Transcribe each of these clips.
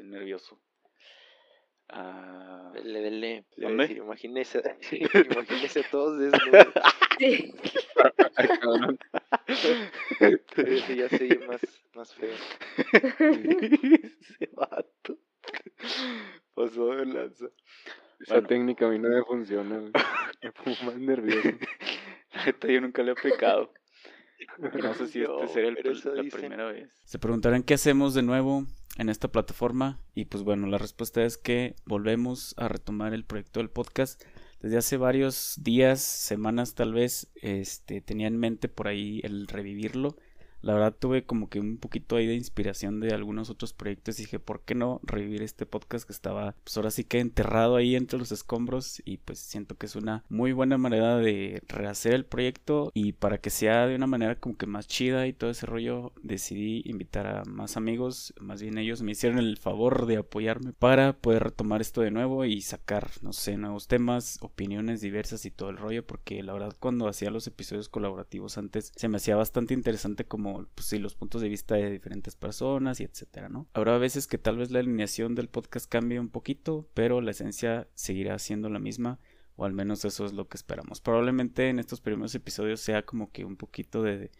estoy nervioso. Ah. Le decir, Imagínese, imagínese a todos desnudos. Sí. Ya se oye más, más feo. Ese vato. Pasó de lanza. Esa Bueno. técnica a mí no me funciona, güey. Me pongo más nervioso. La neta, yo nunca le he aplicado. Y no sé si No, este será el la dicen. primera vez. Se preguntarán qué hacemos de nuevo en esta plataforma. Y pues bueno, la respuesta es que volvemos a retomar el proyecto del podcast. Desde hace varios días, semanas tal vez, este, tenía en mente por ahí el revivirlo. La verdad tuve como que un poquito ahí de inspiración de algunos otros proyectos y dije, ¿por qué no revivir este podcast que estaba pues ahora sí que enterrado ahí entre los escombros y pues siento que es una muy buena manera de rehacer el proyecto y para que sea de una manera como que más chida y todo ese rollo decidí invitar a más amigos, más bien ellos me hicieron el favor de apoyarme para poder retomar esto de nuevo y sacar, no sé, nuevos temas, opiniones diversas y todo el rollo porque la verdad cuando hacía los episodios colaborativos antes se me hacía bastante interesante como pues sí los puntos de vista de diferentes personas y etcétera, ¿no? Habrá veces que tal vez la alineación del podcast cambie un poquito, pero la esencia seguirá siendo la misma o al menos eso es lo que esperamos. Probablemente en estos primeros episodios sea como que un poquito de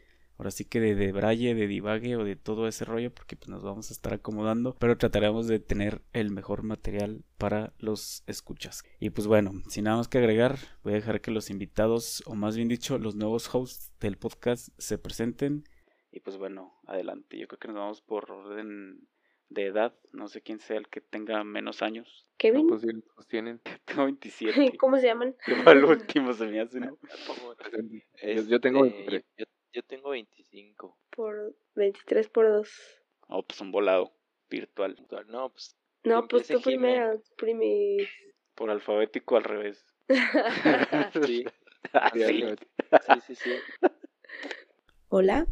ahora sí que de, de braille, de divague o de todo ese rollo porque pues nos vamos a estar acomodando, pero trataremos de tener el mejor material para los escuchas. Y pues bueno, sin nada más que agregar, voy a dejar que los invitados o más bien dicho los nuevos hosts del podcast se presenten y pues bueno, adelante. Yo creo que nos vamos por orden de edad, no sé quién sea el que tenga menos años. No, Kevin, pues sí, pues tienen. Tengo 27. ¿cómo se llaman? Yo al último se me hace, ¿no? Yo, yo tengo Este, 23. Yo, yo tengo 25. Por 23 por 2. Oh, pues un volado virtual. No, pues No, pues tú primero. Primis. Por alfabético al revés. sí, Ah, Sí, sí, sí, sí. Hola,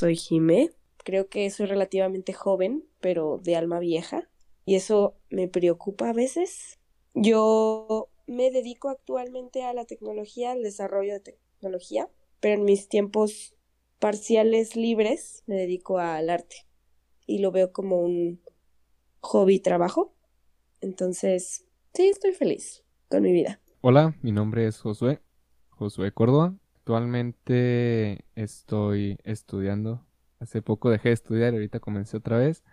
soy Jime. Creo que soy relativamente joven, pero de alma vieja. Y eso me preocupa a veces. Yo me dedico actualmente a la tecnología, al desarrollo de tecnología, pero en mis tiempos parciales libres me dedico al arte. Y lo veo como un hobby trabajo. Entonces, sí, estoy feliz con mi vida. Hola, mi nombre es Josué, Josué Córdoba. Actualmente estoy estudiando. Hace poco dejé de estudiar y ahorita comencé otra vez.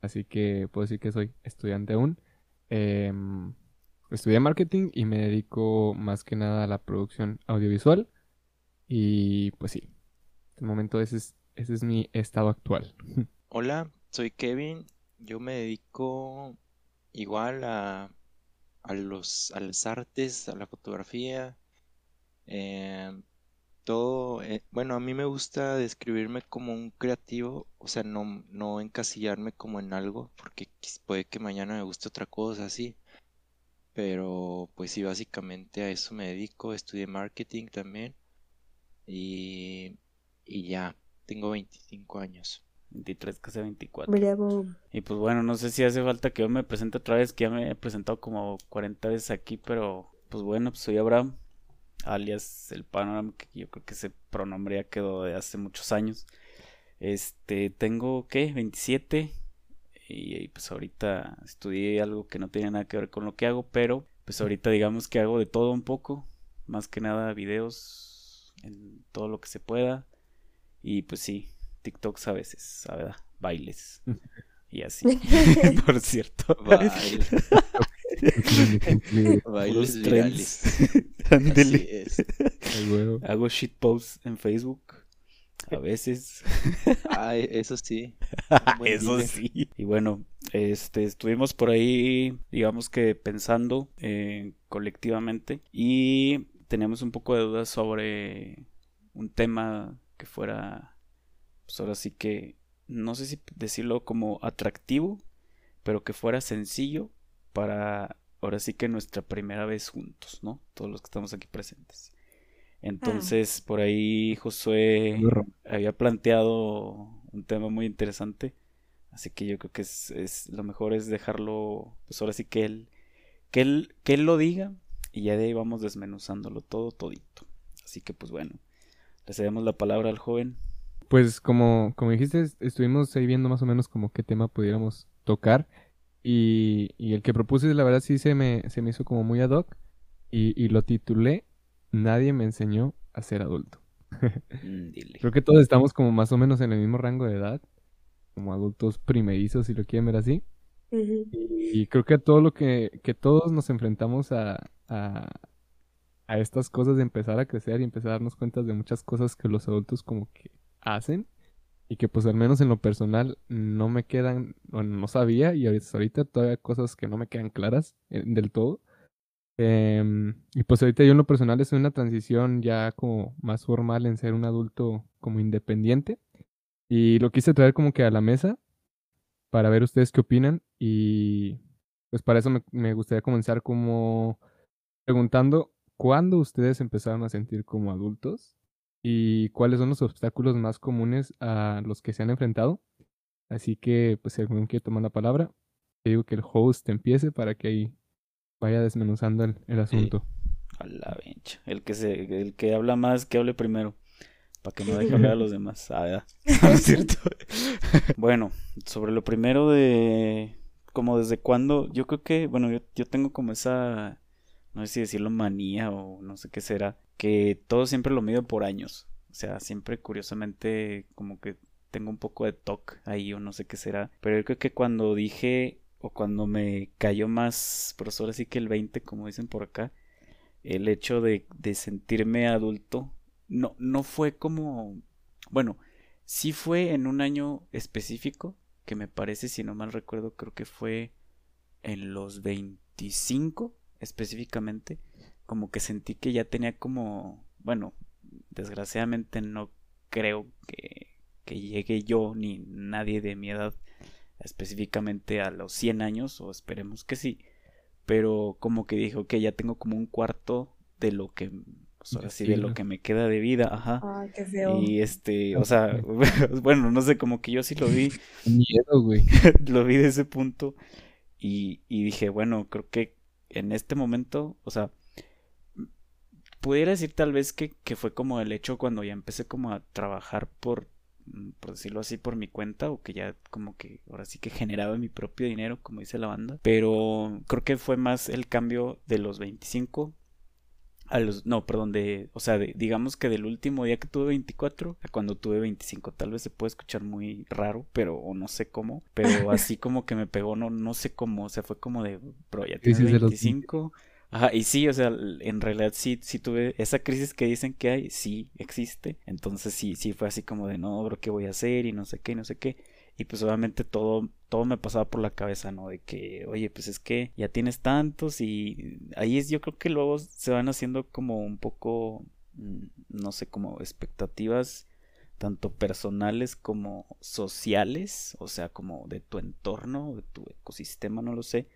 Así que puedo decir que soy estudiante aún. Em, estudié marketing y me dedico más que nada a la producción audiovisual. Y pues sí, de momento ese es, ese es mi estado actual. Hola, soy Kevin. Yo me dedico igual a, a los, a las artes, a la fotografía. em, todo, eh, bueno, a mí me gusta describirme como un creativo, o sea, no, no encasillarme como en algo, porque puede que mañana me guste otra cosa así. Pero pues sí, básicamente a eso me dedico. Estudié marketing también. Y, y ya, tengo 25 años. 23, casi 24. Bravo. Y pues bueno, no sé si hace falta que yo me presente otra vez, que ya me he presentado como 40 veces aquí, pero pues bueno, pues soy Abraham, alias el Panorama, que yo creo que ese pronombre ya quedó de hace muchos años. Este, tengo, ¿qué? 27. Y, y, pues ahorita estudié algo que no tenía nada que ver con lo que hago, pero pues ahorita digamos que hago de todo un poco, más que nada videos en todo lo que se pueda. Y pues sí, TikToks a veces, ¿verdad? Bailes. Y así, por cierto. Baile- Bailes trends. virales. Ándele. Hago shitposts en Facebook. A veces. Ay, eso sí. Buen Eso sí. Y bueno, este, estuvimos por ahí, digamos que pensando eh, colectivamente y teníamos un poco de dudas sobre un tema que fuera, pues ahora sí que, no sé si decirlo como atractivo, pero que fuera sencillo para, ahora sí que nuestra primera vez juntos, ¿no? Todos los que estamos aquí presentes. Entonces, por ahí Josué había planteado un tema muy interesante. Así que yo creo que es, es lo mejor es dejarlo, pues ahora sí que él, que él, que él lo diga y ya de ahí vamos desmenuzándolo todo, todito. Así que pues bueno, le cedemos la palabra al joven. Pues como, como dijiste, est- estuvimos ahí viendo más o menos como qué tema pudiéramos tocar. Y, y el que propuse, la verdad, sí se me, se me hizo como muy ad hoc. Y, y lo titulé Nadie me enseñó a ser adulto. Mm, dile. Creo que todos estamos como más o menos en el mismo rango de edad. Como adultos primerizos, si lo quieren ver así. Ujú. Y creo que todo lo que, que todos nos enfrentamos a, a, a estas cosas de empezar a crecer y empezar a darnos cuenta de muchas cosas que los adultos como que hacen y que pues al menos en lo personal no me quedan, o no sabía y ahorita, ahorita todavía cosas que no me quedan claras eh, del todo. Em, y pues ahorita yo en lo personal estoy en una transición ya como más formal en ser un adulto como independiente y lo quise traer como que a la mesa para ver ustedes qué opinan y pues para eso me, me gustaría comenzar como preguntando cuándo ustedes empezaron a sentir como adultos y cuáles son los obstáculos más comunes a los que se han enfrentado. Así que pues si alguno quiere tomar la palabra, te digo que el host empiece para que ahí vaya desmenuzando el, el asunto. A la bencha. El que se, el que habla más, que hable primero. Para que no deje hablar a los demás. Ah. No es cierto. bueno, sobre lo primero de. Como desde cuándo. Yo creo que. Bueno, yo, yo tengo como esa. No sé si decirlo manía o no sé qué será. Que todo siempre lo mido por años. O sea, siempre curiosamente. Como que tengo un poco de TOC ahí o no sé qué será. Pero yo creo que cuando dije. O cuando me cayó más. Por eso ahora sí que el 20, como dicen por acá. El hecho de, de sentirme adulto no, no fue como, bueno, sí fue en un año específico, que me parece, si no mal recuerdo, creo que fue en los 25 específicamente, como que sentí que ya tenía como, bueno, desgraciadamente no creo que, que llegue yo ni nadie de mi edad específicamente a los 100 años, o esperemos que sí, pero como que dijo que ya tengo como un cuarto de lo que pues ahora sí de lo que me queda de vida, ajá. Ay, qué feo. Y este, o sea, bueno, no sé, como que yo sí lo vi, Miedo, güey. lo vi de ese punto y, y dije, bueno, creo que en este momento, o sea, pudiera decir tal vez que, que fue como el hecho cuando ya empecé como a trabajar por, mm, por decirlo así, por mi cuenta, o que ya como que ahora sí que generaba mi propio dinero, como dice la banda, pero creo que fue más el cambio de los 25 a los, no, perdón, de, o sea, de- digamos que del último día que tuve 24 a cuando tuve 25, tal vez se puede escuchar muy raro, pero, o no sé cómo, pero así como que me pegó, no, no sé cómo, o sea, fue como de, bro, ya tienes Crisis de los 25, ajá, y sí, o sea, en realidad sí, sí tuve, esa crisis que dicen que hay, sí existe, entonces sí, sí fue así como de, no, bro, ¿qué voy a hacer? Y no sé qué, y no sé qué, y pues obviamente todo, todo me pasaba por la cabeza, ¿no? De que, oye, pues es que ya tienes tantos y ahí es, yo creo que luego se van haciendo como un poco, mm, no sé, como expectativas tanto personales como sociales, o sea, como de tu entorno, de tu ecosistema, no lo sé.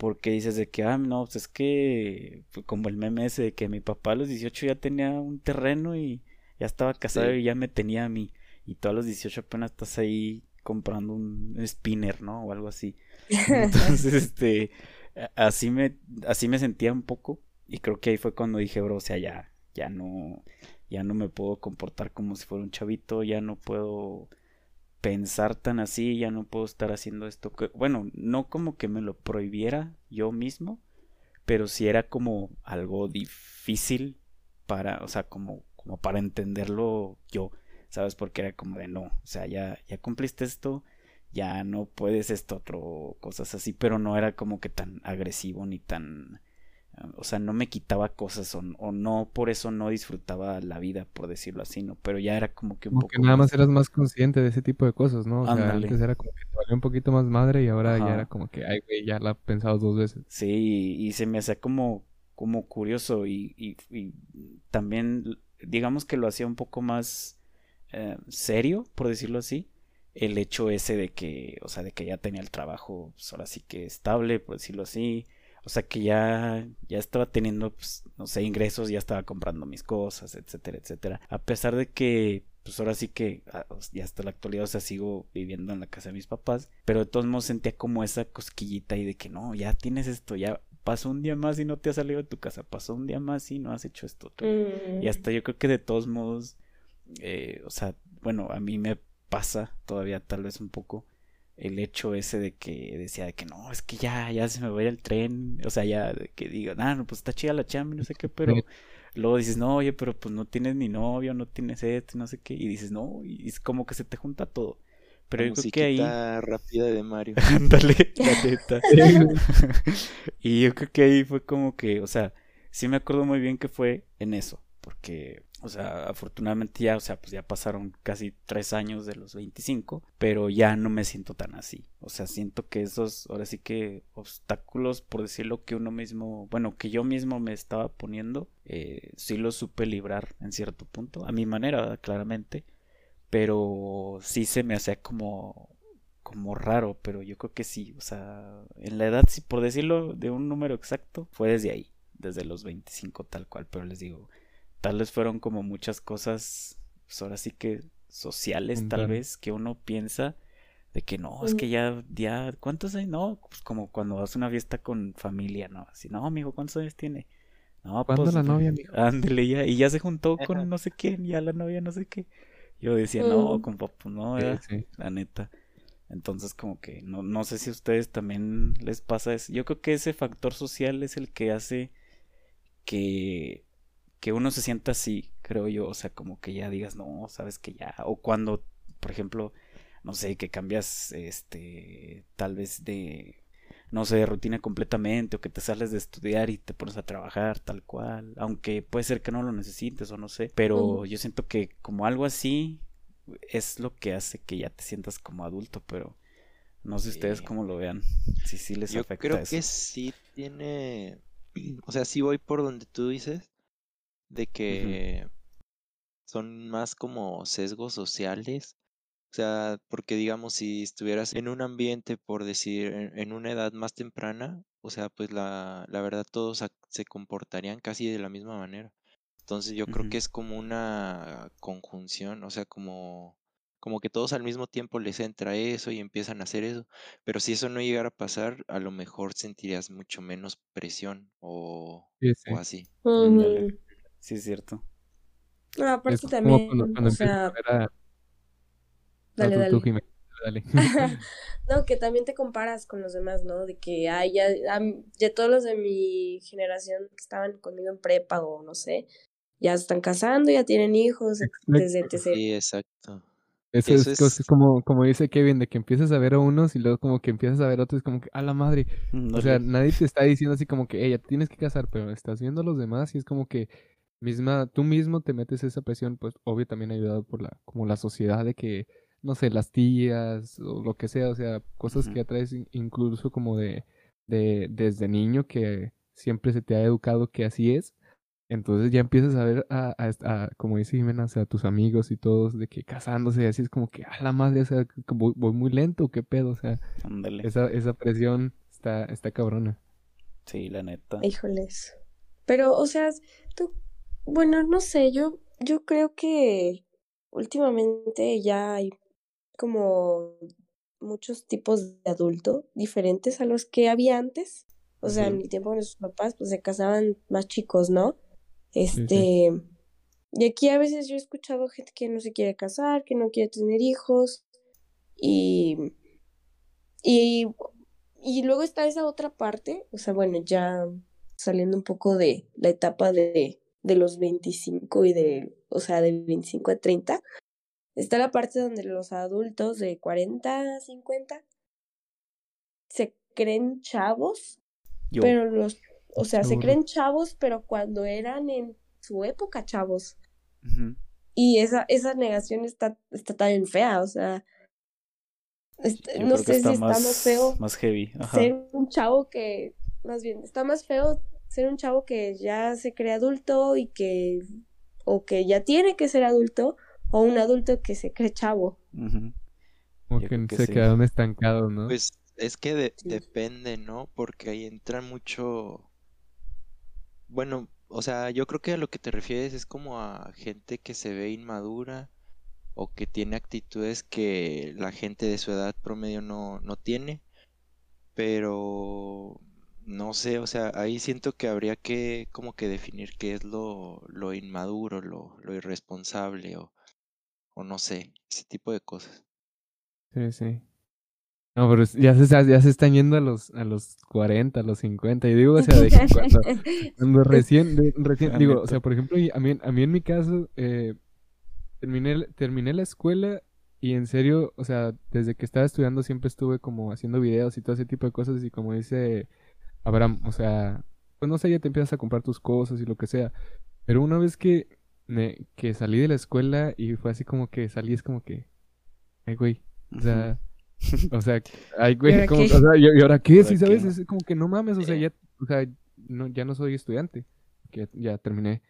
Porque dices de que, ah, no, pues es que, fue como el meme ese de que mi papá a los 18 ya tenía un terreno y ya estaba casado Sí. y ya me tenía a mí. Y tú a los 18 apenas estás ahí comprando un spinner, ¿no? O algo así. Entonces, este, así me, así me sentía un poco. Y creo que ahí fue cuando dije, bro, o sea, ya, ya no, ya no me puedo comportar como si fuera un chavito, ya no puedo pensar tan así, ya no puedo estar haciendo esto. bueno, no como que me lo prohibiera yo mismo, pero sí era como algo difícil para, o sea, como, como para entenderlo yo, ¿sabes? Porque era como de no, o sea, ya, ya cumpliste esto, ya no puedes esto otro, cosas así, pero no era como que tan agresivo ni tan, o sea, no me quitaba cosas o, o no, por eso no disfrutaba la vida, por decirlo así, ¿no? Pero ya era como que un Como que poco nada más eras más consciente de ese tipo de cosas, ¿no? O sea, antes era como que te valía un poquito más madre y ahora ya era como que, ay, güey, ya la he pensado dos veces. Sí, y se me hacía como, como curioso y, y, y también digamos que lo hacía un poco más eh, serio, por decirlo así, el hecho ese de que, o sea, de que ya tenía el trabajo, pues ahora sí que estable, por decirlo así, o sea, que ya, ya estaba teniendo, pues, no sé, ingresos, ya estaba comprando mis cosas, etcétera, etcétera, a pesar de que, pues ahora sí que, ah, ya hasta la actualidad, o sea, sigo viviendo en la casa de mis papás, pero de todos modos sentía como esa cosquillita ahí de que no, ya tienes esto, ya pasó un día más y no te has salido de tu casa, pasó un día más y no has hecho esto. otro. Mm. Y hasta yo creo que de todos modos, eh, o sea, bueno, a mí me pasa todavía tal vez un poco el hecho ese de que decía de que no, es que ya, ya se me va a ir el tren, o sea, ya de que digo, ah, no, pues está chida la chamba, no sé qué, pero luego dices, no, oye, pero pues no tienes ni novio, no tienes esto, no sé qué, y dices, no, y es como que se te junta todo. Pero yo creo que ahí. rápida de Mario. Ándale, la neta. y yo creo que ahí fue como que, o sea, sí me acuerdo muy bien que fue en eso. Porque, o sea, afortunadamente ya, o sea, pues ya pasaron casi tres años de los 25, pero ya no me siento tan así. O sea, siento que esos, ahora sí que obstáculos, por decirlo que uno mismo, bueno, que yo mismo me estaba poniendo, eh, sí los supe librar en cierto punto, a mi manera, claramente, pero sí se me hacía como como raro, pero yo creo que sí, o sea, en la edad, si por decirlo de un número exacto, fue desde ahí, desde los 25 tal cual, pero les digo, tal vez fueron como muchas cosas, pues ahora sí que sociales tal vez, que uno piensa de que no, es que ya, ya, ¿cuántos años? No, pues como cuando vas a una fiesta con familia, ¿no? Así, no, amigo, ¿cuántos años tiene? No, ¿Cuándo pues, la novia, amigo? Ándele ya, y ya se juntó con no sé quién, ya la novia no sé qué. Yo decía, no, con papu, no, la neta. Entonces, como que no, no sé si a ustedes también les pasa eso. Yo creo que ese factor social es el que hace que que uno se sienta así, creo yo, o sea, como que ya digas, no, sabes que ya, o cuando, por ejemplo, no sé, que cambias, este, tal vez de, no sé, de rutina completamente, o que te sales de estudiar y te pones a trabajar tal cual, aunque puede ser que no lo necesites o no sé, pero yo siento que como algo así es lo que hace que ya te sientas como adulto, pero no sé ustedes cómo lo vean, si sí les yo afecta creo que sí tiene, o sea, sí voy por donde tú dices, de que son más como sesgos sociales. O sea, porque digamos, si estuvieras en un ambiente, por decir, en, una edad más temprana, o sea, pues la, la verdad todos se comportarían casi de la misma manera. Entonces yo creo que es como una conjunción, o sea, como, como que todos al mismo tiempo les entra eso y empiezan a hacer eso. Pero si eso no llegara a pasar, a lo mejor sentirías mucho menos presión o, o así. Sí, es cierto. No, aparte también, o sea... Dale, dale. no, que también te comparas con los demás, ¿no? De que, ay, ya, ya todos los de mi generación que estaban conmigo en prepa o no sé, ya están casando, ya tienen hijos, desde Sí, exacto. Eso, es, como, como dice Kevin, de que empiezas a ver a unos y luego como que empiezas a ver a otros, como que, a la madre. o sea, nadie te está diciendo así como que, ella tienes que casar, pero estás viendo a los demás y es como que, misma, tú mismo te metes esa presión, pues obvio también ayudado por la, como la sociedad de que, no sé, las tías o lo que sea, o sea, cosas que atraes incluso como de, de, desde niño que siempre se te ha educado que así es. Entonces ya empiezas a ver a, a, como dice Jimena, o sea, a tus amigos y todos de que casándose y así es como que a la madre, o sea, voy, voy muy lento, qué pedo, o sea, esa, esa presión está, está cabrona. Sí, la neta. Híjoles. Pero, o sea, tú bueno, no sé, yo, yo creo que últimamente ya hay como muchos tipos de adulto diferentes a los que había antes. O sea, en el tiempo nuestros papás, pues se casaban más chicos, ¿no? Este, y aquí a veces yo he escuchado gente que no se quiere casar, que no quiere tener hijos, y, y, y luego está esa otra parte, o sea, bueno, ya saliendo un poco de la etapa de de los 25 y de, o sea, de 25 a 30. Está la parte donde los adultos de 40 50 se creen chavos, pero los, o sea, se creen chavos, pero cuando eran en su época chavos. Y esa, esa negación está, está tan fea, o sea, no sé si está más, feo más heavy. ser un chavo que, más bien, está más feo ser un chavo que ya se cree adulto y que, o que ya tiene que ser adulto, o un adulto que se cree chavo. Como que, se quedaron estancados, ¿no? Pues es que depende, ¿no? Porque ahí entra mucho... Bueno, o sea, yo creo que a lo que te refieres es como a gente que se ve inmadura o que tiene actitudes que la gente de su edad promedio no, no tiene. Pero no sé, o sea, ahí siento que habría que como que definir qué es lo, lo inmaduro, lo, lo irresponsable o, o no sé, ese tipo de cosas. Sí, sí. No, pero ya se, ya se están yendo a los, a los 40, a los 50. Y digo, o sea, de cuando, cuando recién, de- recién La digo, o sea, por ejemplo, a mí, a mí en mi caso, eh, terminé, terminé la escuela y en serio, o sea, desde que estaba estudiando siempre estuve como haciendo videos y todo ese tipo de cosas. Y como dice Abraham, o sea, pues no sé, ya te empiezas a comprar tus cosas y lo que sea. Pero una vez que, me, que salí de la escuela y fue así como que salí, es como que, ay, güey, o sea, o sea, ay, ¿Y güey, como, o sea, ¿y, y ahora qué? ¿Ahora Sí, ¿sabes? qué? Es como que no mames, o sea, ya, o sea, no, ya no soy estudiante, que ya terminé,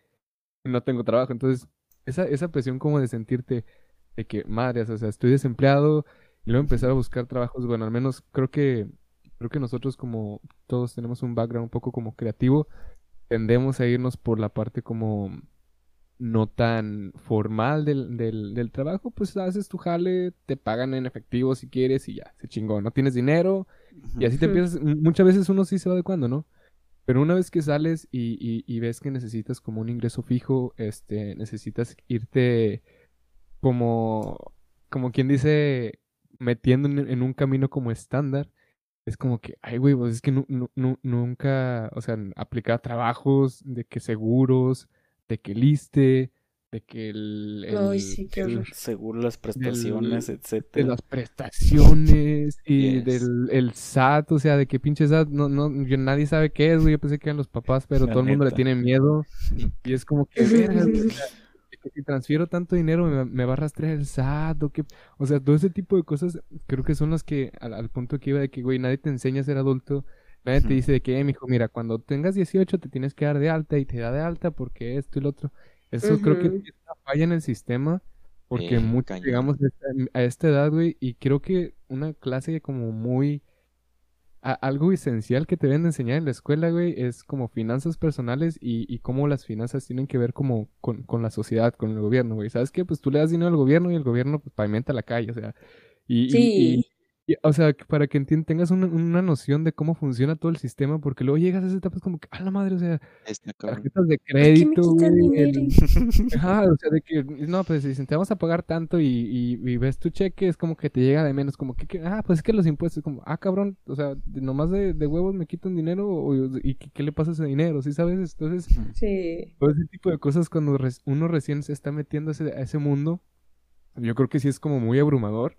no tengo trabajo, entonces, esa, esa presión como de sentirte de que, madre, o sea, estoy desempleado, y luego empezar a buscar trabajos, bueno, al menos creo que, creo que nosotros como todos tenemos un background un poco como creativo, tendemos a irnos por la parte como no tan formal del, del, del trabajo, pues haces tu jale, te pagan en efectivo si quieres y ya, se chingó, no tienes dinero y así te empiezas, muchas veces uno sí se va adecuando, ¿no? Pero una vez que sales y, y, y ves que necesitas como un ingreso fijo, este, necesitas irte como, como quien dice, metiendo en, en un camino como estándar, es como que, ay, güey, pues es que nu- nu- nu- nunca, o sea, aplicar trabajos, de que seguros, de que liste, de que el, Ay, el- sí, qué el-. Seguro las prestaciones, de etcétera. las prestaciones y Yes. del el SAT, o sea, de qué pinche SAT, no, no, yo- nadie sabe qué es, güey, yo pensé que eran los papás, pero La todo el mundo le tiene miedo y es como que, que si transfiero tanto dinero me, me va a rastrear el SAT o qué, o sea, todo ese tipo de cosas creo que son las que, al, al punto que iba de que, güey, nadie te enseña a ser adulto, nadie te dice de que, eh, mijo, mira, cuando tengas 18 te tienes que dar de alta y te da de alta porque esto y lo otro, eso creo que es una falla en el sistema porque Eh, muchos cañón. llegamos a esta, a esta edad, güey, y creo que una clase como muy... algo esencial que te deben de enseñar en la escuela, güey, es como finanzas personales y, y cómo las finanzas tienen que ver como con, la sociedad, con el gobierno, güey. ¿Sabes qué? Pues tú le das dinero al gobierno y el gobierno pues pavimenta la calle, o sea, y- Sí. Y, o sea, que para que tengas una, una noción de cómo funciona todo el sistema, porque luego llegas a esa etapa es como que, a la madre, o sea, tarjetas de ¿Por qué me crédito, el- Ajá, o sea, de que, no, pues dicen, te vamos a pagar tanto y, y, y ves tu cheque, es como que te llega de menos, como que, que- ah, pues es que los impuestos, como, ah, cabrón, o sea, nomás de, de huevos me quitan dinero o- y ¿qué, qué le pasa a ese dinero? ¿Sí sabes? Entonces, Sí. todo ese tipo de cosas cuando uno recién se está metiendo a ese, a ese mundo, yo creo que sí es como muy abrumador.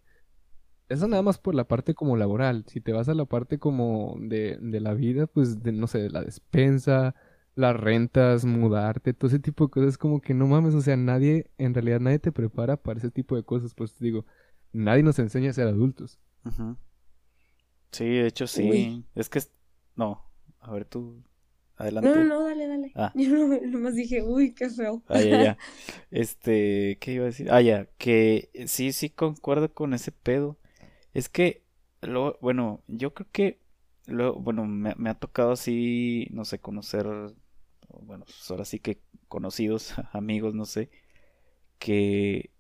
Eso nada más por la parte como laboral. Si te vas a la parte como de, de la vida, pues de, no sé, de la despensa, las rentas, mudarte, todo ese tipo de cosas, como que no mames, o sea, nadie, en realidad nadie te prepara para ese tipo de cosas, pues te digo, nadie nos enseña a ser adultos. Ujú. Sí, de hecho sí. Uy. Es que es- no, a ver tú No, adelante. no, no, dale, dale. Ah. Yo no, nomás dije, uy, qué feo. Ah, ya, ya. Este, ¿qué iba a decir? Ah, ya, que sí, sí concuerdo con ese pedo. Es que, lo, bueno, yo creo que, lo, bueno, me, ha tocado así, no sé, conocer, bueno, pues ahora sí que conocidos, amigos, no sé, que,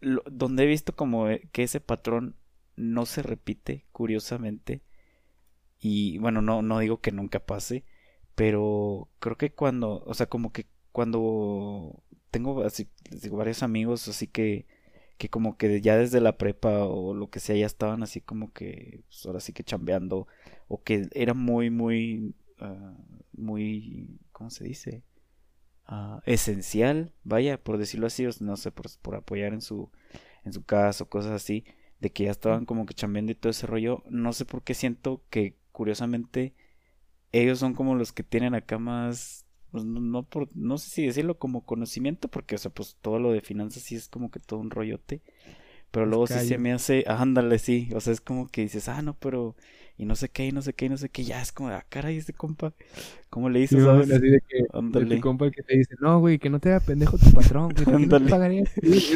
lo- donde he visto como eh, que ese patrón no se repite, curiosamente, y bueno, no, no digo que nunca pase, pero creo que cuando, o sea, como que cuando tengo así, digo, varios amigos, así que, que como que ya desde la prepa o lo que sea, ya estaban así como que, pues ahora sí que chambeando, o que era muy, muy, ah, muy, ¿cómo se dice? Ah, esencial, vaya, por decirlo así, o no sé, por, por apoyar en su, en su casa o cosas así, de que ya estaban como que chambeando y todo ese rollo, no sé por qué siento que curiosamente ellos son como los que tienen acá más, pues, no, no por, no sé si decirlo como conocimiento, porque, o sea, pues todo lo de finanzas sí es como que todo un rollote, pero luego sí se me hace, ah, ándale, sí, o sea, es como que dices, ah, no, pero, y no sé qué, y no sé qué, y no sé qué, ya es como, ah, caray, este compa, ¿cómo le hizo, Sí, sabes? así de que Ándale. tu compa el que te dice, no, güey, que no te haga pendejo tu patrón, güey, no Ándale.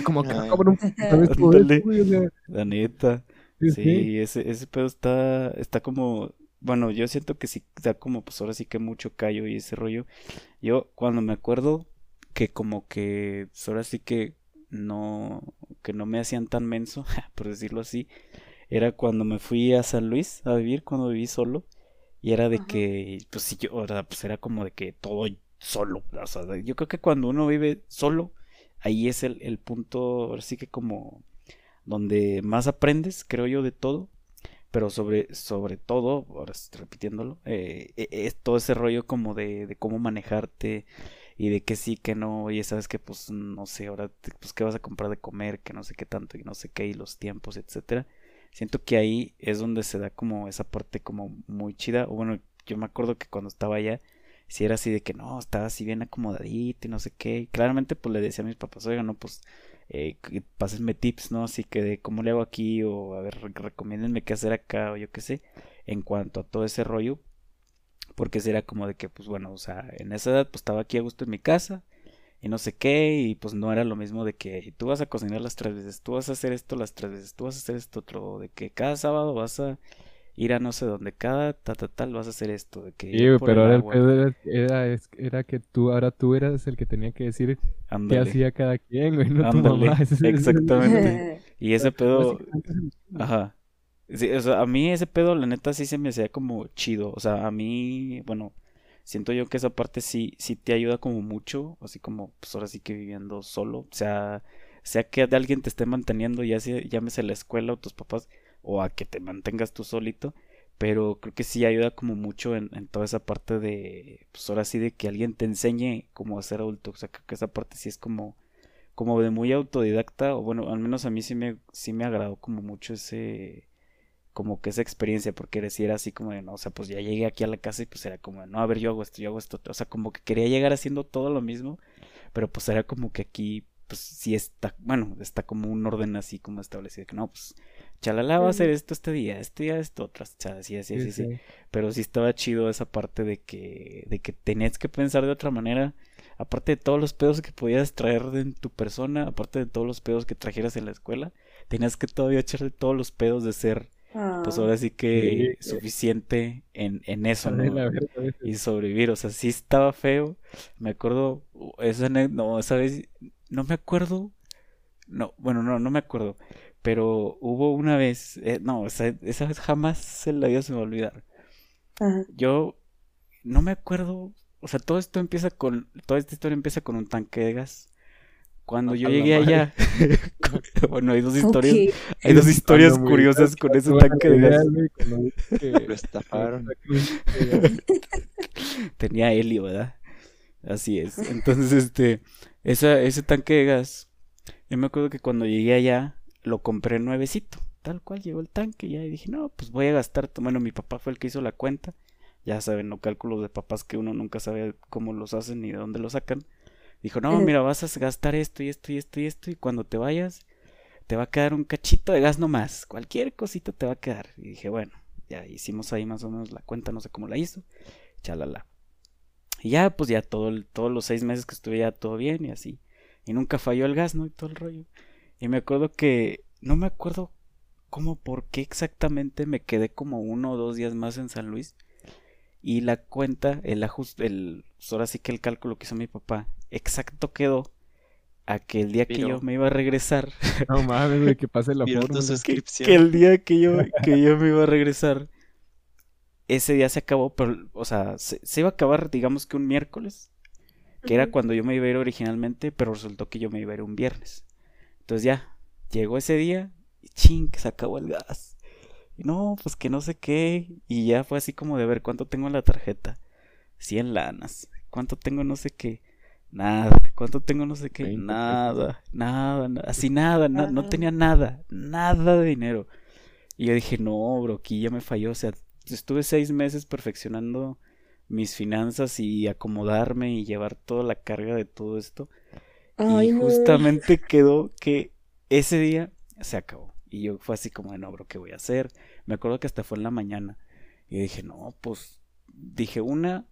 como que, ah, cabrón, ¿sabes Ándale. eso, güey? O sea, La neta. sí, Sí, sí. ese, ese pedo está, está como, bueno, yo siento que sí, da como, pues ahora sí que mucho callo y ese rollo. Yo cuando me acuerdo que como que, pues ahora sí que no, que no me hacían tan menso, por decirlo así, era cuando me fui a San Luis a vivir, cuando viví solo, y era de Ajá. que, pues sí, yo, o sea, pues era como de que todo solo, o sea, yo creo que cuando uno vive solo, ahí es el, el punto, ahora sí que como donde más aprendes, creo yo, de todo. Pero sobre, sobre todo, ahora estoy repitiéndolo, eh, e, es todo ese rollo como de, de cómo manejarte y de que sí, que no, oye, sabes que pues no sé, ahora pues qué vas a comprar de comer, que no sé qué tanto y no sé qué y los tiempos, etcétera. Siento que ahí es donde se da como esa parte como muy chida, o bueno, yo me acuerdo que cuando estaba allá si era así de que no, estaba así bien acomodadito y no sé qué. Y claramente pues le decía a mis papás, oiga, no, pues eh, pásenme tips, ¿no? Así que de cómo le hago aquí o a ver, recomiéndenme qué hacer acá o yo qué sé, en cuanto a todo ese rollo. Porque era como de que, pues bueno, o sea, en esa edad pues estaba aquí a gusto en mi casa y no sé qué, y pues no era lo mismo de que tú vas a cocinar las tres veces, tú vas a hacer esto las tres veces, tú vas a hacer esto otro, de que cada sábado vas a ir a no sé dónde, cada tal, tal, vas a hacer esto. De que sí, pero ahora el pedo era, era, que tú, ahora tú eras el que tenía que decir qué hacía cada quien, güey, no tu mamá. Exactamente. y ese pedo, ajá. Sí, o sea, a mí ese pedo, la neta, sí se me hacía como chido. O sea, a mí, bueno, siento yo que esa parte sí, sí te ayuda como mucho, así como, pues ahora sí que viviendo solo. O sea, sea que de alguien te esté manteniendo, ya sea, llámese la escuela o tus papás, o a que te mantengas tú solito, pero creo que sí ayuda como mucho en, toda esa parte de, pues ahora sí de que alguien te enseñe cómo ser adulto, o sea, creo que esa parte sí es como, como de muy autodidacta, o bueno, al menos a mí sí me, sí me agradó como mucho ese, como que esa experiencia, porque decía así como de, no, o sea, pues ya llegué aquí a la casa y pues era como, no, a ver, yo hago esto, yo hago esto, o sea, como que quería llegar haciendo todo lo mismo, pero pues era como que aquí, pues sí está, bueno, está como un orden así como establecido, que no, pues chalala va a hacer esto este día, este día esto, otras, así, así, así, sí, Pero sí estaba chido esa parte de que, de que tenías que pensar de otra manera, aparte de todos los pedos que podías traer en tu persona, aparte de todos los pedos que trajeras en la escuela, tenías que todavía echarle todos los pedos de ser, pues ahora sí que suficiente en, en eso, ¿no? Y sobrevivir, o sea, sí estaba feo, me acuerdo, esa, no, esa vez, no me acuerdo, no, bueno, no, no me acuerdo, pero hubo una vez, eh, no, esa, esa, vez jamás se la vida se me va a olvidar. Yo no me acuerdo, o sea, todo esto empieza con, toda esta historia empieza con un tanque de gas. Cuando yo llegué allá, bueno, hay dos historias, hay dos historias curiosas con ese tanque de gas. Lo estafaron. Tenía helio, ¿verdad? Así es. Entonces, este, esa, ese tanque de gas, yo me acuerdo que cuando llegué allá, lo compré nuevecito. Tal cual llegó el tanque y ya dije, no, pues voy a gastar. Bueno, mi papá fue el que hizo la cuenta. Ya saben, los cálculos de papás que uno nunca sabe cómo los hacen ni de dónde los sacan. Dijo, no, mira, vas a gastar esto y esto y esto y esto. Y cuando te vayas, te va a quedar un cachito de gas nomás. Cualquier cosita te va a quedar. Y dije, bueno, ya hicimos ahí más o menos la cuenta, no sé cómo la hizo. Chalala. Y ya, pues ya todo todos los seis meses que estuve ya todo bien y así. Y nunca falló el gas, ¿no? Y todo el rollo. Y me acuerdo que, no me acuerdo cómo, por qué exactamente me quedé como uno o dos días más en San Luis. Y la cuenta, el ajuste, el, pues ahora sí que el cálculo que hizo mi papá, exacto quedó a que el día que yo me iba a regresar. No mames, güey, que pase la forma. Que, que, el día que yo, que yo me iba a regresar, ese día se acabó, pero, o sea, se, iba a acabar, digamos que un miércoles, que era cuando yo me iba a ir originalmente, pero resultó que yo me iba a ir un viernes. Entonces ya, llegó ese día y ching, se acabó el gas. Y no, pues que no sé qué. Y ya fue así como de ver cuánto tengo en la tarjeta. 100 lanas. ¿Cuánto tengo no sé qué? Nada. ¿Cuánto tengo no sé qué? Nada, nada, nada. Así nada, no tenía nada. Nada de dinero. Y yo dije, no, bro, aquí ya me falló. O sea, estuve seis meses perfeccionando mis finanzas y acomodarme y llevar toda la carga de todo esto y justamente quedó que ese día se acabó. Y yo fue así como de, no, bro, ¿qué voy a hacer? Me acuerdo que hasta fue en la mañana. Y dije, no, pues, dije, una,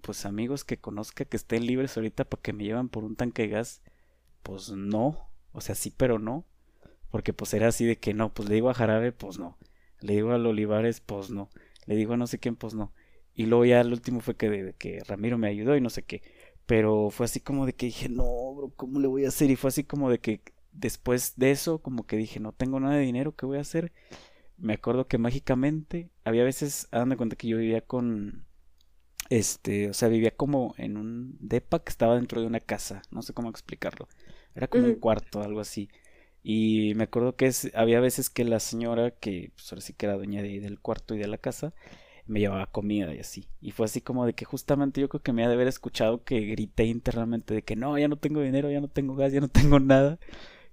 pues amigos que conozca que estén libres ahorita para que me llevan por un tanque de gas. Pues no, o sea, sí, pero no. Porque pues era así de que no, pues le digo a Jarabe, pues no. Le digo al Olivares, pues no. Le digo a no sé quién, pues no. Y luego ya el último fue que, de que Ramiro me ayudó y no sé qué. Pero fue así como de que dije, no, bro, ¿cómo le voy a hacer? Y fue así como de que después de eso, como que dije, no tengo nada de dinero, ¿qué voy a hacer? Me acuerdo que mágicamente, había veces, de cuenta que yo vivía con, este, o sea, vivía como en un depa que estaba dentro de una casa, no sé cómo explicarlo. Era como un cuarto, algo así. Y me acuerdo que es, había veces que la señora, que pues ahora sí que era dueña de, del cuarto y de la casa, me llevaba comida y así. Y fue así como de que justamente yo creo que me ha de haber escuchado que grité internamente de que no, ya no tengo dinero, ya no tengo gas, ya no tengo nada.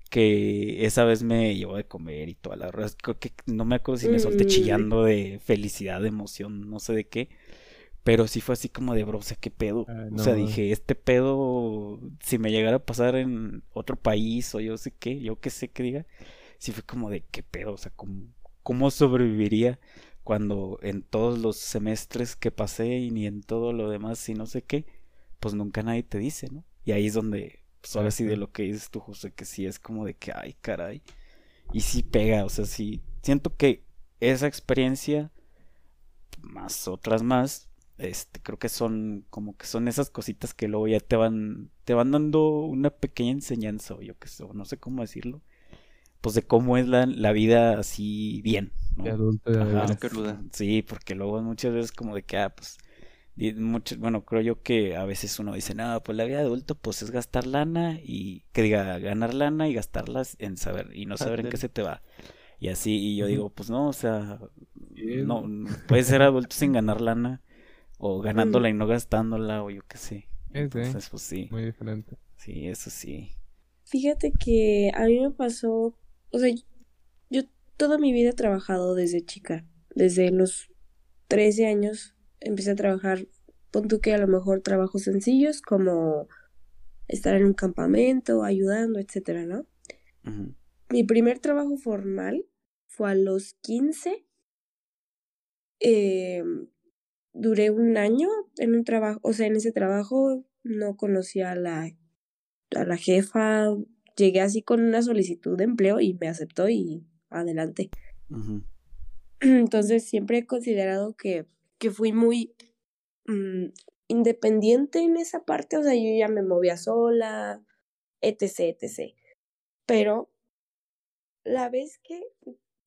Que esa vez me llevó de comer y toda la verdad. Creo que no me acuerdo si me solté Mm. chillando de felicidad, de emoción, no sé de qué. Pero sí fue así como de bro, o sea, qué pedo. Ay, O sea, no. dije, este pedo, si me llegara a pasar en otro país o yo sé qué, yo qué sé qué diga, sí fue como de qué pedo, o sea, cómo, cómo sobreviviría cuando en todos los semestres que pasé y ni en todo lo demás y no sé qué, pues nunca nadie te dice, ¿no? Y ahí es donde, pues ahora sí de lo que dices tú, José, que sí es como de que, ay, caray. Y sí pega, o sea, sí, siento que esa experiencia, más otras más, este, creo que son como que son esas cositas que luego ya te van, te van dando una pequeña enseñanza, o yo qué sé, o no sé cómo decirlo, pues de cómo es la, la vida así bien, ¿no? De adulto, de Ajá, cruda. Sí, porque luego muchas veces como de que, ah, pues, y mucho- bueno, creo yo que a veces uno dice, no, pues la vida de adulto pues es gastar lana y, que diga, ganar lana y gastarlas en saber, y no saber en qué se te va. Y así, y yo digo, pues no, o sea, Bien. no, no, puedes ser adulto sin ganar lana, o ganándola y no gastándola, o yo qué sé. Es, Entonces, pues sí, Muy diferente. sí, eso sí. Fíjate que a mí me pasó, o sea, yo toda mi vida he trabajado desde chica, desde los 13 años empecé a trabajar, pon tú que a lo mejor trabajos sencillos como estar en un campamento, ayudando, etcétera, ¿no? Mi primer trabajo formal fue a los 15. Eh, duré un año en un trabajo, o sea, en ese trabajo no conocía a la, a la jefa, llegué así con una solicitud de empleo y me aceptó y adelante. Entonces siempre he considerado que, que fui muy mm, independiente en esa parte, o sea, yo ya me movía sola, etc, etc. Pero la vez que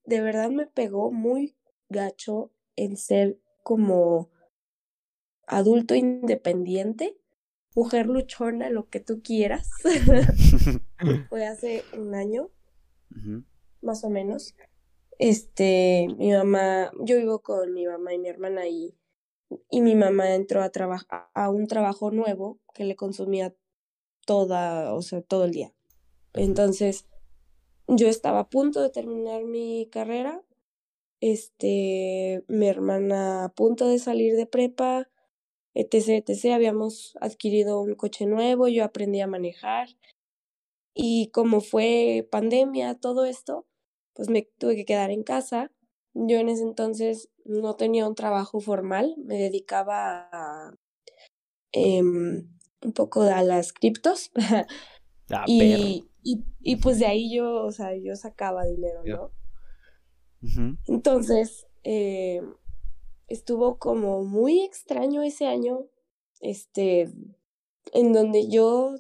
de verdad me pegó muy gacho el ser como adulto independiente, mujer luchona, lo que tú quieras, fue hace un año más o menos. Este, mi mamá, yo vivo con mi mamá y mi hermana y, y mi mamá entró a trabajar a un trabajo nuevo que le consumía toda, o sea, todo el día. Entonces, yo estaba a punto de terminar mi carrera, este, mi hermana a punto de salir de prepa, etc, etc. Habíamos adquirido un coche nuevo, yo aprendí a manejar y como fue pandemia, todo esto, pues me tuve que quedar en casa. Yo en ese entonces no tenía un trabajo formal, me dedicaba a em, un poco a las criptos Ah, y, y, y pues de ahí yo, o sea, yo sacaba dinero. ¿no? Entonces, eh, estuvo como muy extraño ese año, este, en donde yo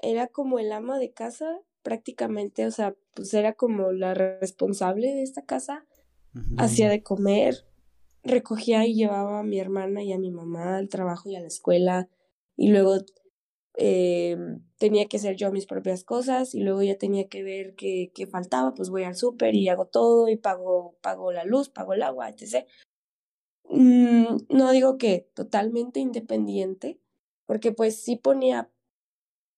era como el ama de casa, prácticamente, o sea, pues era como la responsable de esta casa, ujú. hacía de comer, recogía y llevaba a mi hermana y a mi mamá al trabajo y a la escuela, y luego eh, tenía que hacer yo mis propias cosas, y luego ya tenía que ver qué, qué faltaba, pues voy al súper y hago todo, y pago, pago la luz, pago el agua, etc. Mm, no digo que totalmente independiente, porque pues sí ponía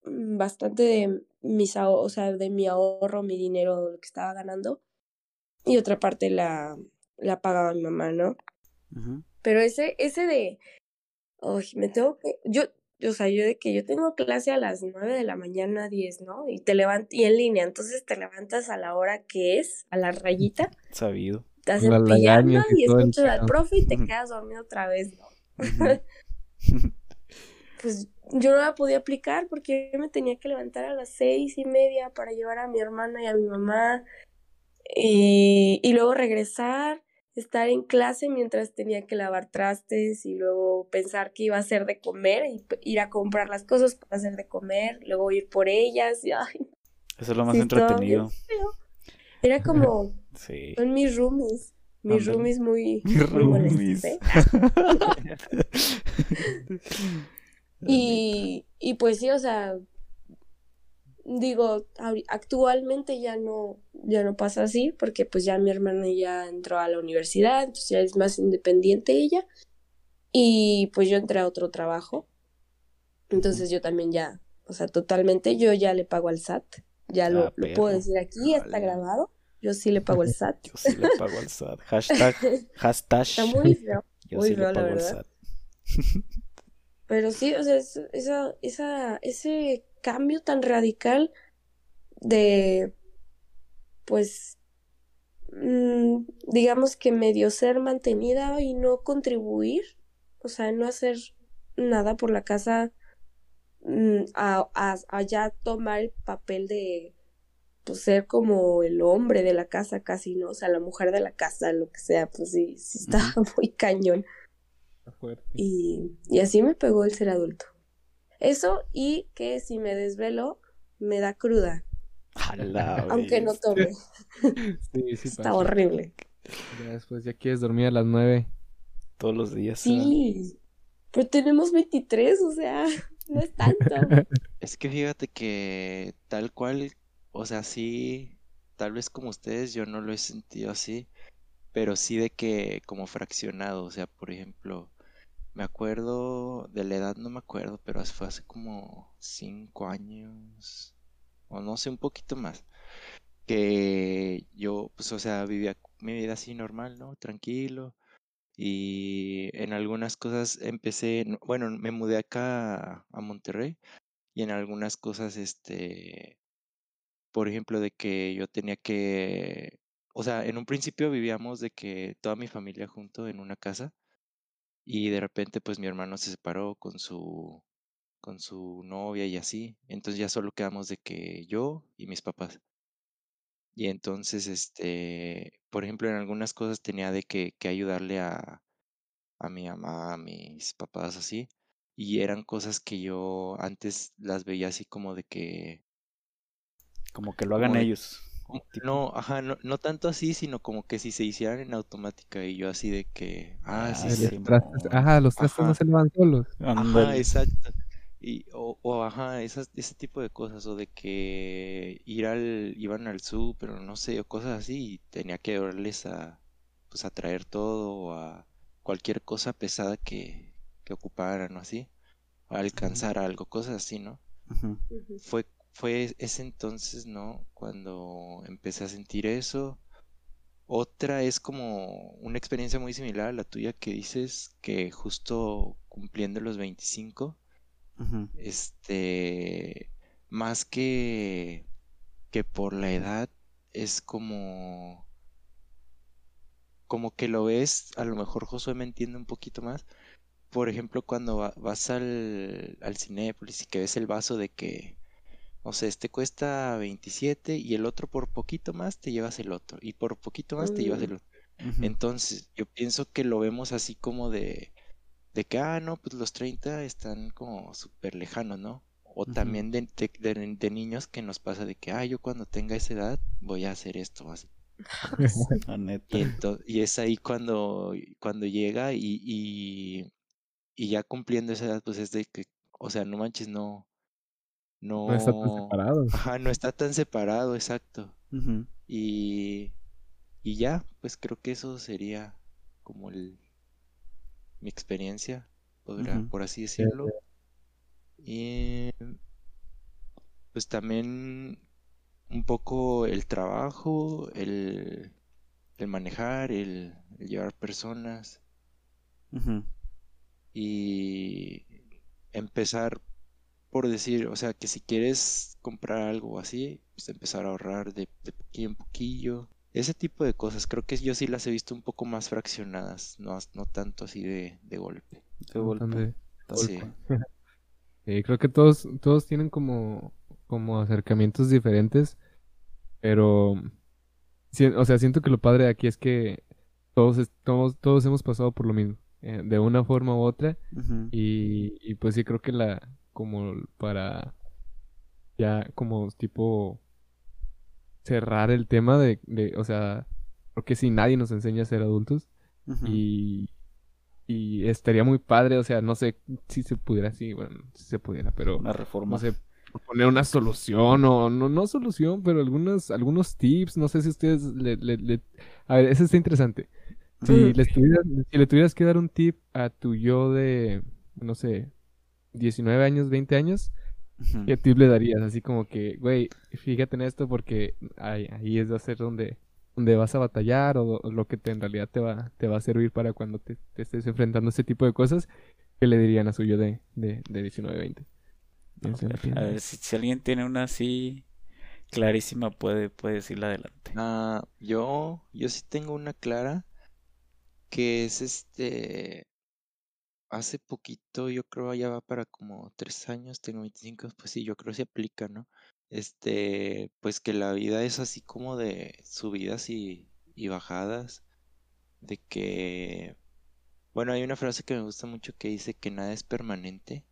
bastante de mis o sea, de mi ahorro, mi dinero, lo que estaba ganando, y otra parte la, la pagaba mi mamá, ¿no? Pero ese, ese de, "Ay, me tengo que, yo, o sea, yo de que yo tengo clase a las 9 de la mañana, 10, ¿no? Y te levantas, y en línea, entonces te levantas a la hora que es, a la rayita, Sabido. te Las hacen pijama y y escuchas al profe y te quedas dormido otra vez, ¿no? Pues yo no la podía aplicar porque yo me tenía que levantar a las seis y media para llevar a mi hermana y a mi mamá y, y luego regresar, estar en clase mientras tenía que lavar trastes y luego pensar que iba a hacer de comer y ir a comprar las cosas para hacer de comer, luego ir por ellas y ay, Eso es lo más sí, entretenido. Era como, Sí. son mis roomies, mis roomies muy, muy molestos, ¿eh? Y, y pues sí, o sea, digo, actualmente ya no, ya no pasa así, porque pues ya mi hermana ya entró a la universidad, entonces ya es más independiente ella, y pues yo entré a otro trabajo, entonces yo también ya, o sea, totalmente, yo ya le pago al SAT, ya lo, Ah, lo puedo decir aquí, está Vale. grabado, yo sí le pago al SAT. Yo sí le pago al SAT. Hashtag, hashtag. Está muy feo. Yo muy sí feo, le la pago al. SAT. Pero sí, o sea, es- esa, esa, ese cambio tan radical de, pues, mm, digamos que medio ser mantenida y no contribuir, o sea, no hacer nada por la casa, mm, a, a, a ya tomar el papel de, pues, ser como el hombre de la casa casi, ¿no? O sea, la mujer de la casa, lo que sea, pues sí, sí está muy cañón. Y, y así me pegó el ser adulto. Eso y que si me desvelo, me da cruda, aunque no tome. Sí, sí Está pasa. horrible. Ya después ya quieres dormir a las nueve. Todos los días. Sí, pero tenemos 23, o sea, no es tanto. Es que fíjate que tal cual, o sea, sí, tal vez como ustedes, yo no lo he sentido así, pero sí de que como fraccionado, o sea, por ejemplo, me acuerdo de la edad, no me acuerdo, pero fue hace como cinco años, o no sé, un poquito más, que yo, pues, o sea, vivía mi vida así normal, ¿no? Tranquilo. Y en algunas cosas empecé, no- bueno, me mudé acá a Monterrey y en algunas cosas, este, por ejemplo, de que yo tenía que, o sea, en un principio vivíamos de que toda mi familia junto en una casa y de repente pues mi hermano se separó con su, con su novia y así, entonces ya solo quedamos de que yo y mis papás. Y entonces, este, por ejemplo, en algunas cosas tenía de que, que ayudarle a, a mi mamá, a mis papás así. Y eran cosas que yo antes las veía así como de que, Como que lo hagan ellos. Tipo, no, ajá, no, no tanto así, sino como que si se hicieran en automática y yo así de que, ah, sí, Ah, sí, trastes-. Ajá, los trastes no Ajá. se lavan solos. Ajá, exacto. Y, o, o ajá, esas, ese tipo de cosas, o de que ir al, iban al sur, pero no sé, o cosas así, y tenía que ayudarles a, pues a traer todo, o a cualquier cosa pesada que, que ocuparan, o así, o a alcanzar algo, cosas así, ¿no? Ujú. Fue, fue ese entonces, ¿no? Cuando empecé a sentir eso. Otra es como una experiencia muy similar a la tuya que dices que justo cumpliendo los 25, Ujú. este, más que, que por la edad, es como, como que lo ves, a lo mejor Josué me entiende un poquito más. Por ejemplo, cuando va- vas al, al Cinépolis y que ves el vaso de que, no sé, este cuesta 27 y el otro por poquito más te llevas el otro y por poquito más te llevas el otro. Entonces, yo pienso que lo vemos así como de, de que, ah, no, pues los 30 están como súper lejanos, ¿no? O también de, de- de- de niños que nos pasa de que, ah, yo cuando tenga esa edad voy a hacer esto. o así. La neta. Y es ahí cuando, cuando llega y, y, y ya cumpliendo esa edad, pues es de que, o sea, no manches, no, No está tan no, separado. ajá, no está tan separado, exacto. Y, y ya, pues creo que eso sería como el, mi experiencia, podrá- por así decirlo. Y pues también un poco el trabajo, el, el manejar, el, el llevar personas y empezar por decir, o sea, que si quieres comprar algo así, pues empezar a ahorrar de, de poquillo en poquillo. Ese tipo de cosas, creo que yo sí las he visto un poco más fraccionadas, no, no tanto así de, de golpe. De golpe. Sí. Sí, creo que todos, todos tienen como, como acercamientos diferentes, pero, o sea, siento que lo padre de aquí es que todos, todos, todos hemos pasado por lo mismo, eh, de una forma u otra, y pues sí creo que la, como para ya como tipo cerrar el tema de, de, o sea, porque si nadie nos enseña a ser adultos, y, y estaría muy padre, o sea, no sé si se pudiera, sí, bueno, si se pudiera, pero Una reforma. no sé, poner una solución o no, no solución, pero algunos, algunos tips. No sé si ustedes le, le, le- A ver, eso está interesante. Si le tuvieras, si le tuvieras que dar un tip a tu yo de, no sé, 19 años, 20 años. ¿qué tip le darías? Así como que, güey, fíjate en esto porque ahí, ahí es de hacer donde, donde vas a batallar o, o lo que te, en realidad te va, te va a servir para cuando te, te estés enfrentando a ese tipo de cosas. ¿Qué le dirían a su yo de, de, de 19, 20? Piénsenla, A ver, si, si alguien tiene una así clarísima, puede, puede decirla adelante. Ah, yo, yo sí tengo una clara que es este, hace poquito, yo creo ya va para como tres años, tengo 25, pues sí, yo creo que se aplica, ¿no? Este, pues que la vida es así como de subidas y, y bajadas, de que, bueno, hay una frase que me gusta mucho que dice que nada es permanente,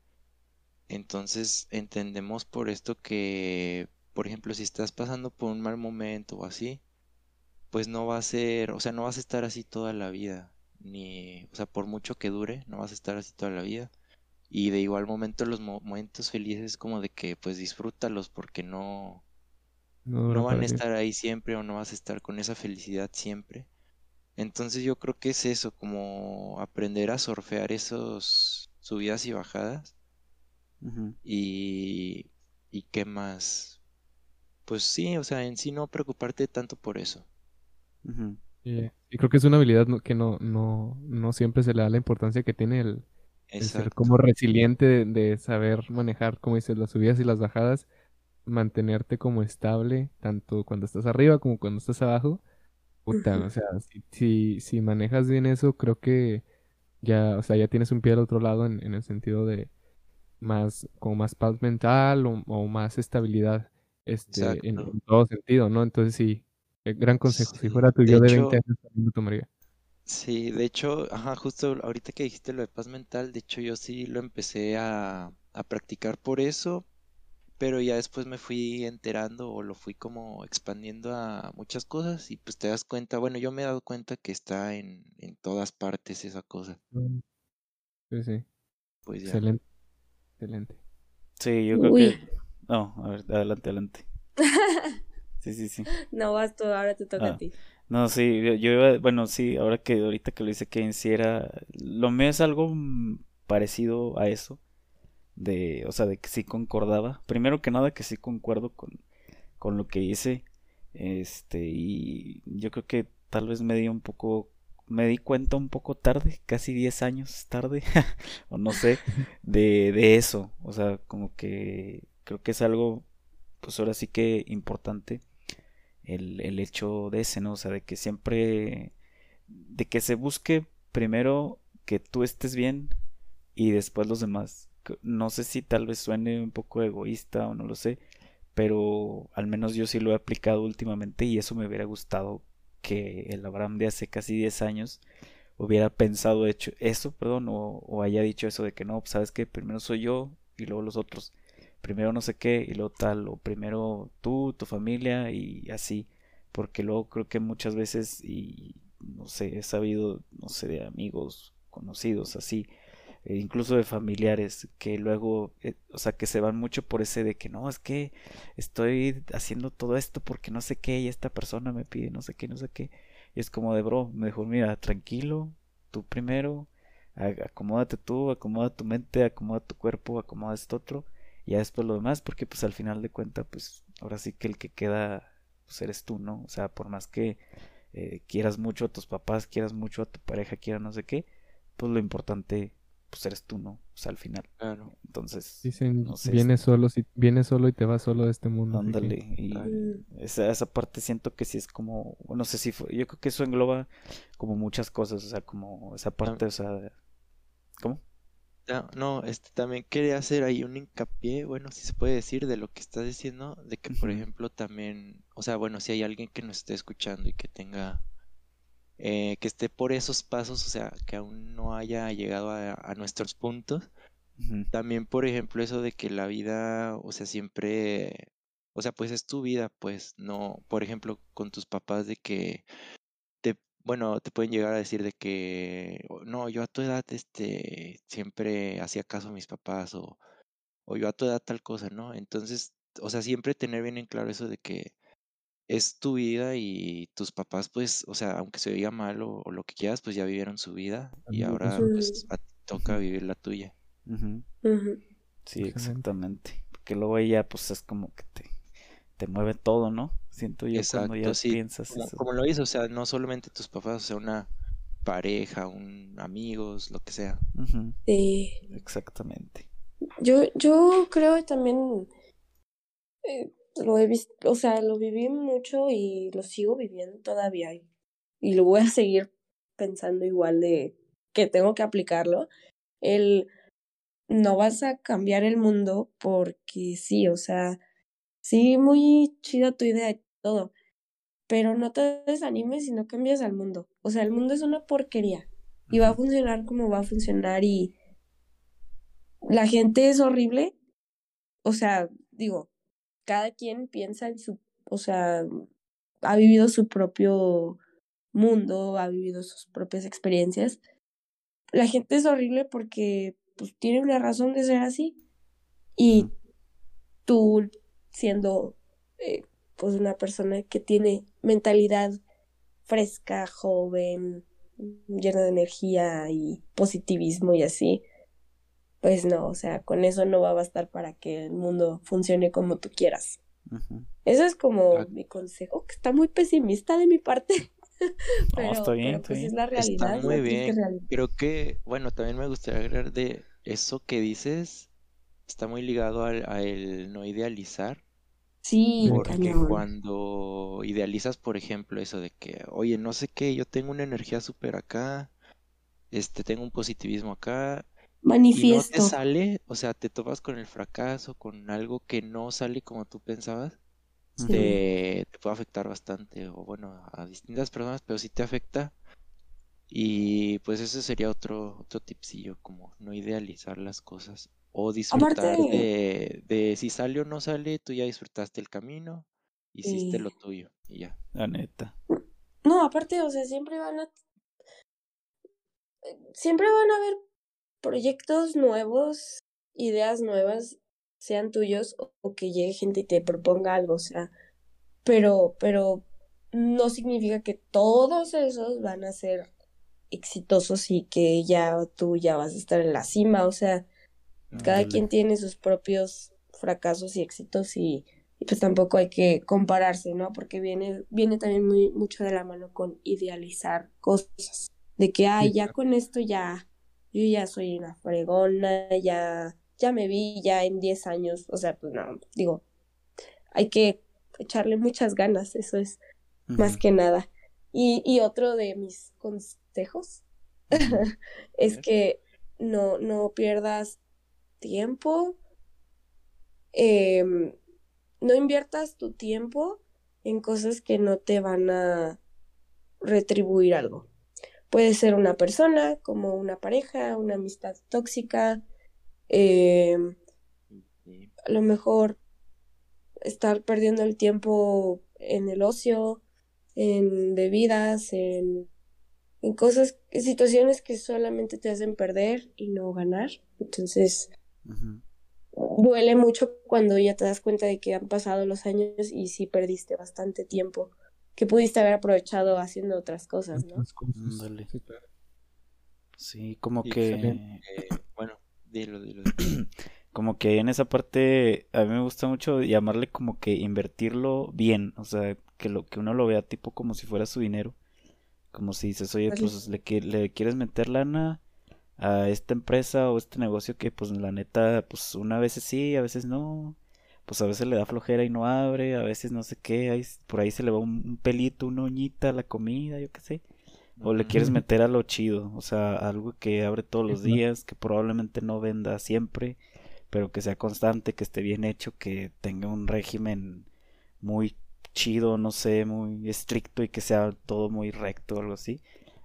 entonces entendemos por esto que, por ejemplo, si estás pasando por un mal momento o así, pues no va a ser, o sea, no vas a estar así toda la vida, ni, o sea, por mucho que dure, no vas a estar así toda la vida. Y de igual momento los mo- momentos felices como de que pues disfrútalos porque no, No van a estar ahí siempre o no vas a estar con esa felicidad siempre. Entonces yo creo que es eso, como aprender a surfear esos subidas y bajadas y, y qué más. Pues sí, o sea, en sí no preocuparte tanto por eso. Y creo que es una habilidad que no, no, no siempre se le da la importancia que tiene el, el ser como resiliente de, de saber manejar, como dices, las subidas y las bajadas, mantenerte como estable, tanto cuando estás arriba como cuando estás abajo. Puta, o sea, si, si, si manejas bien eso, creo que ya, o sea, ya tienes un pie al otro lado en, en el sentido de más, como más paz mental o, o más estabilidad, este, en, todo sentido, ¿no? Entonces sí, gran consejo. Si fuera tu De yo de 20 hecho, años, también lo tomaría. Sí, de hecho, ajá, justo ahorita que dijiste lo de paz mental, de hecho yo sí lo empecé a, a practicar por eso, pero ya después me fui enterando o lo fui como expandiendo a muchas cosas y pues te das cuenta, bueno, yo me he dado cuenta que está en, en todas partes esa cosa, Mm, Sí, sí. pues ya. Excelente, excelente. Sí, yo creo Uy. que... No, a ver, adelante, adelante. Sí, sí, sí. No, vas tú, ahora te toca Ah. a ti. No, sí, yo, yo iba, bueno, sí, ahora que ahorita que lo dice Kevin, sí era, lo mío es algo mm, parecido a eso, de, o sea, de que sí concordaba. Primero que nada que sí concuerdo con, con lo que hice, este, y yo creo que tal vez me di un poco, me di cuenta un poco tarde, casi 10 años tarde, o no sé, de, de eso, o sea, como que creo que es algo, pues ahora sí que importante el, el hecho de ese, ¿no? O sea, de que siempre, de que se busque primero que tú estés bien y después los demás. No sé si tal vez suene un poco egoísta o no lo sé, pero al menos yo sí lo he aplicado últimamente y eso me hubiera gustado que el Abraham de hace casi 10 años hubiera pensado hecho eso, perdón, o, o haya dicho eso de que no, pues, sabes que primero soy yo y luego los otros primero no sé qué y luego tal, o primero tú, tu familia y así, porque luego creo que muchas veces, y no sé, he sabido, no sé, de amigos conocidos así, e incluso de familiares, que luego, eh, o sea, que se van mucho por ese de que no, es que estoy haciendo todo esto porque no sé qué y esta persona me pide no sé qué, no sé qué, y es como de bro, mejor mira, tranquilo, tú primero, acomódate tú, acomoda tu mente, acomoda tu cuerpo, acomoda esto otro ya después lo demás, porque pues al final de cuentas, pues ahora sí que el que queda, pues eres tú, ¿no? O sea, por más que eh, quieras mucho a tus papás, quieras mucho a tu pareja, quieras no sé qué, pues lo importante, pues eres tú, ¿no? O sea, al final. Claro. Entonces, Dicen, no sé, vienes solo, si vienes solo y te vas solo de este mundo. que- ándale. Y esa, esa parte siento que sí es como, no sé si fue, yo creo que eso engloba como muchas cosas, o sea, como esa parte, o sea, ¿cómo? No, este también quería hacer ahí un hincapié, bueno, si se puede decir de lo que estás diciendo, de que por ejemplo también, o sea, bueno, si hay alguien que nos esté escuchando y que tenga, eh, que esté por esos pasos, o sea, que aún no haya llegado a, a nuestros puntos, también por ejemplo eso de que la vida, o sea, siempre, o sea, pues es tu vida, pues no, por ejemplo, con tus papás de que bueno, te pueden llegar a decir de que, "Oh, no, yo a tu edad, este, siempre hacía caso a mis papás o, o yo a tu edad tal cosa, ¿no? Entonces, o sea, siempre tener bien en claro eso de que es tu vida y tus papás, pues, o sea, aunque se oiga mal o, o lo que quieras, pues ya vivieron su vida y ahora pues a ti toca vivir la tuya. Sí, exactamente. Porque luego ella, pues es como que te, te mueve todo, ¿no? Siento yo cuando ya sí. piensas Como, eso. como lo dices, o sea, no solamente tus papás, o sea, una pareja, un amigos, lo que sea. Sí. Exactamente. Yo, yo creo también eh, lo he visto, o sea, lo viví mucho y lo sigo viviendo todavía. Y, y lo voy a seguir pensando igual de que tengo que aplicarlo. El no vas a cambiar el mundo porque sí, o sea, sí, muy chida tu idea todo, pero no te desanimes si no cambias al mundo. O sea, el mundo es una porquería y va a funcionar como va a funcionar y la gente es horrible. O sea, digo, cada quien piensa en su, o sea, ha vivido su propio mundo, ha vivido sus propias experiencias. La gente es horrible porque pues tiene una razón de ser así y tú siendo eh, pues una persona que tiene mentalidad fresca, joven, llena de energía y positivismo y así, pues no, o sea, con eso no va a bastar para que el mundo funcione como tú quieras. Eso es como Ah. mi consejo, que está muy pesimista de mi parte, No, pero, está bien, pero está pues bien. es la realidad, Está muy bien. Creo que, bueno, también me gustaría agregar de eso que dices, está muy ligado al, a el no idealizar, Sí, porque cañón. cuando idealizas, por ejemplo, eso de que, oye, no sé qué, yo tengo una energía súper acá, este, tengo un positivismo acá, y no te Manifiesto. sale, o sea, te topas con el fracaso, con algo que no sale como tú pensabas, Sí. te, te puede afectar bastante, o bueno, a distintas personas, pero sí te afecta. Y pues ese sería otro, otro tipsillo, como no idealizar las cosas. O disfrutar Aparte, de, de si sale o no sale, tú ya disfrutaste el camino, hiciste lo tuyo y ya. La neta. No, aparte, o sea, siempre van a, siempre van a haber proyectos nuevos, ideas nuevas, sean tuyos o, o que llegue gente y te proponga algo, o sea, pero, pero no significa que todos esos van a ser exitosos y que ya tú ya vas a estar en la cima, o sea, cada Ándale. quien tiene sus propios fracasos y éxitos y, y pues tampoco hay que compararse, ¿no? Porque viene, viene también muy, mucho de la mano con idealizar cosas, de que, ay, ya con esto ya, yo ya soy una fregona, ya, ya me vi ya en 10 años, o sea, pues no, digo, hay que echarle muchas ganas, eso es más que nada. Y, y otro de mis consejos es que no, no pierdas tiempo, em, no inviertas tu tiempo en cosas que no te van a retribuir algo. Puede ser una persona, como una pareja, una amistad tóxica, em, a lo mejor estar perdiendo el tiempo en el ocio, en bebidas, en, en cosas, en situaciones que solamente te hacen perder y no ganar. Entonces, Duele mucho cuando ya te das cuenta de que han pasado los años y sí perdiste bastante tiempo que pudiste haber aprovechado haciendo otras cosas, ¿no? Otras cosas. Ándale. Sí, claro. Sí, como y que eh, bueno, dilo, dilo. como que en esa parte a mí me gusta mucho llamarle como que invertirlo bien, o sea, que lo que uno lo vea tipo como si fuera su dinero, como si dices, oye, pues le, le quieres meter lana a esta empresa o este negocio que pues la neta, pues una vez sí, a veces no, pues a veces le da flojera y no abre, a veces no sé qué, ahí, por ahí se le va un, un pelito, una uñita a la comida, yo qué sé. O le quieres meter a lo chido, o sea, algo que abre todos los días, que probablemente no venda siempre, pero que sea constante, que esté bien hecho, que tenga un régimen muy chido, no sé, muy estricto y que sea todo muy recto o algo así.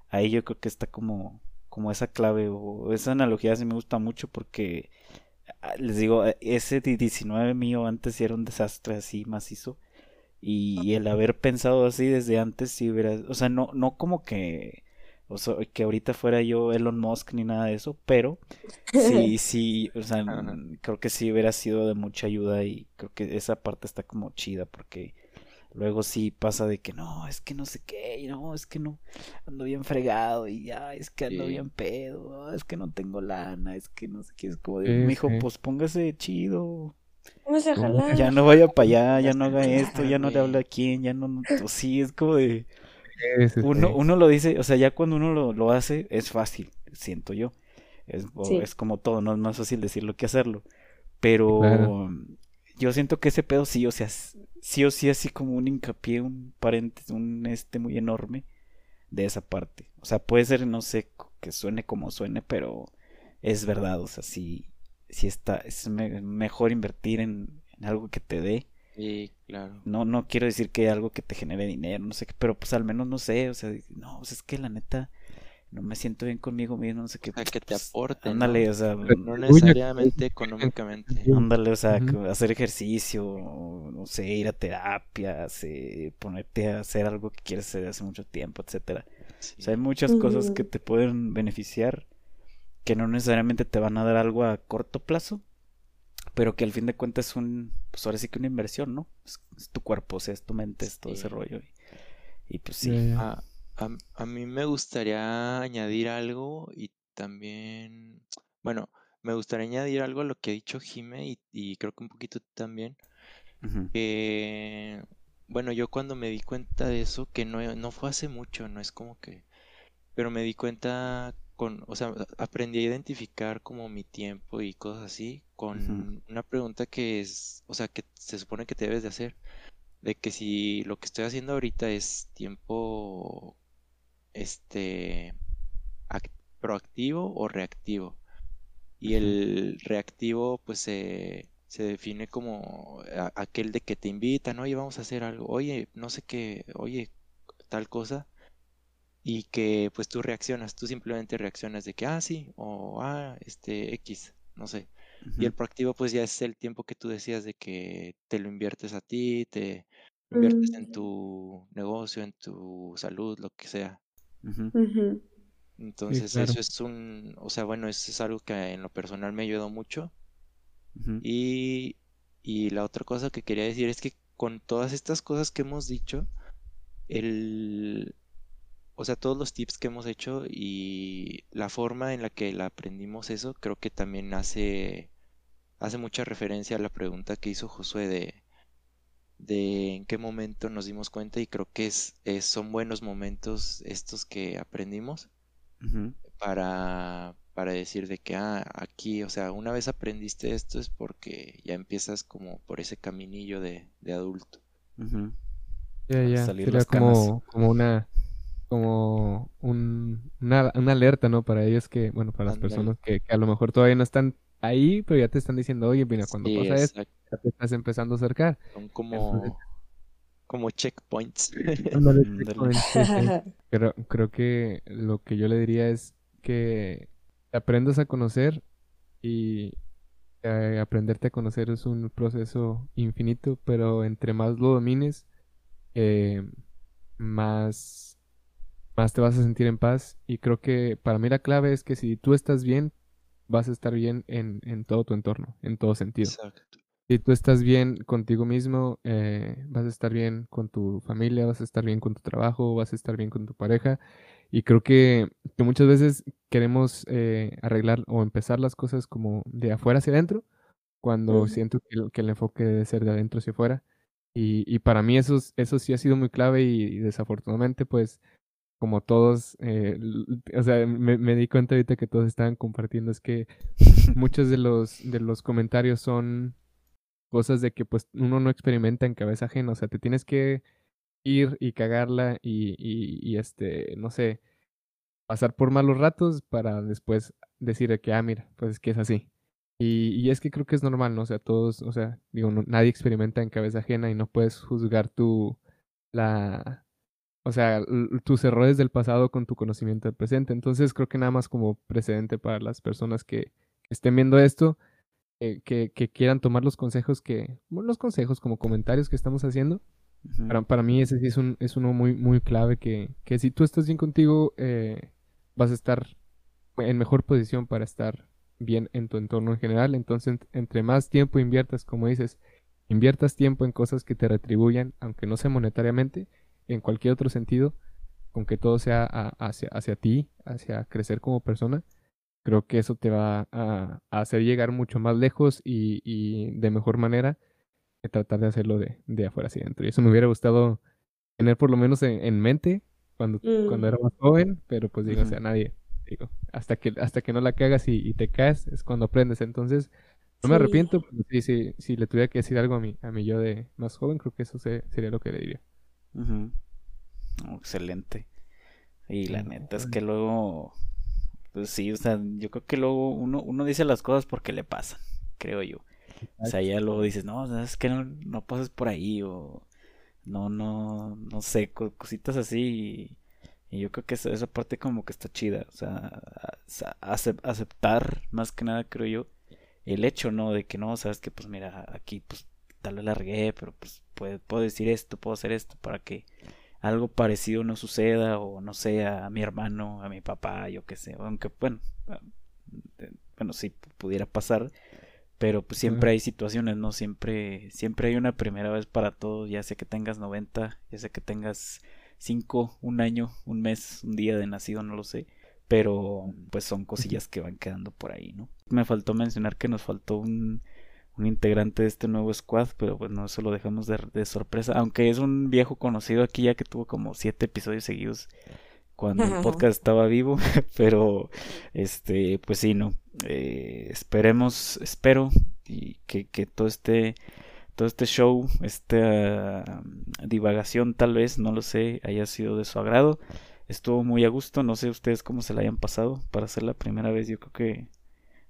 Ahí yo creo que está como, como esa clave o esa analogía sí me gusta mucho porque ah, les digo, eh, ese di- 19 mío antes era un desastre así macizo. Y el haber pensado así desde antes, sí hubiera, o sea, no, no como que, o sea, que ahorita fuera yo Elon Musk ni nada de eso, pero sí, sí, o sea, creo que sí hubiera sido de mucha ayuda y creo que esa parte está como chida porque luego sí pasa de que no, es que no sé qué, y no, es que no, ando bien fregado y ya, es que ando bien pedo, es que no tengo lana, es que no sé qué, es como de, mi hijo, pues póngase chido. Ya no vaya para allá, ya no haga esto, ya no le habla a quién, ya no, pues sí, es como de... Uno, uno lo dice, o sea, ya cuando uno lo, lo hace es fácil, siento yo. Es, es, como todo, no es más fácil decirlo que hacerlo. Pero yo siento que ese pedo sí, o sea, sí o sí así como un hincapié, un paréntesis, un este muy enorme de esa parte. O sea, puede ser, no sé, que suene como suene, pero es verdad, o sea, sí, sí está, es mejor invertir en, algo que te dé. Sí, claro. No, no quiero decir que algo que te genere dinero, no sé qué, pero pues al menos no sé, o sea, no, pues es que la neta, no me siento bien conmigo mismo, no sé qué. que te pues, aporte. Ándale, o sea. No necesariamente económicamente. Ándale, o sea, hacer ejercicio, no sé, ir a terapia, ponerte a hacer algo que quieres hacer hace mucho tiempo, etcétera. O sea, hay muchas cosas que te pueden beneficiar que no necesariamente te van a dar algo a corto plazo, pero que al fin de cuentas es un, pues ahora sí que una inversión, ¿no? Es, tu cuerpo, o sea, es tu mente, es todo ese rollo. Y, pues sí. Ah, a, mí me gustaría añadir algo y también, bueno, me gustaría añadir algo a lo que ha dicho Jime y, creo que un poquito también. bueno, yo cuando me di cuenta de eso, que no, no fue hace mucho, no es como que, pero me di cuenta con, o sea, aprendí a identificar como mi tiempo y cosas así con una pregunta que es, o sea, que se supone que te debes de hacer, de que si lo que estoy haciendo ahorita es tiempo este proactivo o reactivo. Y el reactivo pues se, se define como aquel de que te invitan, oye, vamos a hacer algo, oye, no sé qué, oye, tal cosa. Y que pues tú reaccionas, tú simplemente reaccionas de que, ah, sí, o ah, este, X, no sé. Y el proactivo pues ya es el tiempo que tú decías de que te lo inviertes a ti, te inviertes en mm. tu negocio, en tu salud, lo que sea. Entonces eso es un, o sea, bueno, eso es algo que en lo personal me ayudó mucho. y, y la otra cosa que quería decir es que con todas estas cosas que hemos dicho, el, o sea, todos los tips que hemos hecho y la forma en la que la aprendimos eso, creo que también hace, hace mucha referencia a la pregunta que hizo Josué de, de en qué momento nos dimos cuenta y creo que es, son buenos momentos estos que aprendimos para, para decir de que ah, aquí, o sea, una vez aprendiste esto es porque ya empiezas como por ese caminillo de, adulto. Ya, ya, sería como, como una como un, una, alerta, ¿no? Para ellos que, bueno, para las personas que, a lo mejor todavía no están ahí, pero ya te están diciendo, oye, mira, cuando pasa esto, ya te estás empezando a acercar. Son como, como checkpoints. Pero creo que lo que yo le diría es que aprendas a conocer y eh, aprenderte a conocer es un proceso infinito, pero entre más lo domines, eh, más, más te vas a sentir en paz. Y creo que para mí la clave es que si tú estás bien, vas a estar bien en, en todo tu entorno, en todo sentido. Exacto. Si tú estás bien contigo mismo, eh, vas a estar bien con tu familia, vas a estar bien con tu trabajo, vas a estar bien con tu pareja. Y creo que, que muchas veces queremos eh, arreglar o empezar las cosas como de afuera hacia adentro, cuando siento que el, que el, enfoque debe ser de adentro hacia afuera. Y, y para mí eso, eso sí ha sido muy clave y desafortunadamente pues como todos, eh, o sea, me, di cuenta ahorita que todos estaban compartiendo, es que muchos de los, de los comentarios son cosas de que pues uno no experimenta en cabeza ajena, o sea, te tienes que ir y cagarla y, y, este, no sé, pasar por malos ratos para después decir que, ah, mira, pues es que es así. Y, y, es que creo que es normal, ¿no? O sea, todos, o sea, digo, nadie experimenta en cabeza ajena y no puedes juzgar tu, la, o sea, tus errores del pasado con tu conocimiento del presente. Entonces creo que nada más como precedente para las personas que, estén viendo esto, eh, que, que, quieran tomar los consejos que, bueno, los consejos como comentarios que estamos haciendo. para, para, mí ese sí es, un, es uno muy, muy clave que, que si tú estás bien contigo, eh, vas a estar en mejor posición para estar bien en tu entorno en general. Entonces, entre más tiempo inviertas, como dices, inviertas tiempo en cosas que te retribuyan, aunque no sea monetariamente, en cualquier otro sentido, con que todo sea hacia, hacia ti, hacia crecer como persona, creo que eso te va a, hacer llegar mucho más lejos y, de mejor manera que tratar de hacerlo de, de, afuera hacia adentro. Y eso me hubiera gustado tener por lo menos en, mente cuando, cuando era más joven, pero pues digo, o sea, nadie, digo, hasta que, hasta que no la cagas y, te caes es cuando aprendes. Entonces, no me arrepiento, pero sí, sí, si le tuviera que decir algo a mi, a mi yo de más joven, creo que eso sería lo que le diría. excelente. Y la neta es que luego, pues sí, o sea, yo creo que luego uno, uno dice las cosas porque le pasan, creo yo. O sea, ya luego dices, no, es que no, no pases por ahí o no, no, no sé, cositas así. Y, yo creo que esa, esa, parte como que está chida. O sea, aceptar más que nada, creo yo, el hecho, ¿no? De que no, sabes que pues mira, aquí pues tal vez largué, pero pues puedo, puedo decir esto, puedo hacer esto para que algo parecido no suceda o no sea a mi hermano, a mi papá, yo qué sé. Aunque bueno, bueno, sí pudiera pasar pero pues siempre hay situaciones, ¿no? Siempre, siempre hay una primera vez para todo, ya sea que tengas 90, ya sea que tengas 5, un año, un mes, un día de nacido, no lo sé, pero pues son cosillas que van quedando por ahí, ¿no? Me faltó mencionar que nos faltó un, un integrante de este nuevo squad, pero pues no, eso lo dejamos de, de, sorpresa, aunque es un viejo conocido aquí ya que tuvo como siete episodios seguidos cuando el podcast estaba vivo, pero este, pues sí, no. Eh, esperemos, espero y que, que todo este todo este show, esta divagación tal vez, no lo sé, haya sido de su agrado. Estuvo muy a gusto, no sé ustedes cómo se la hayan pasado para ser la primera vez, yo creo que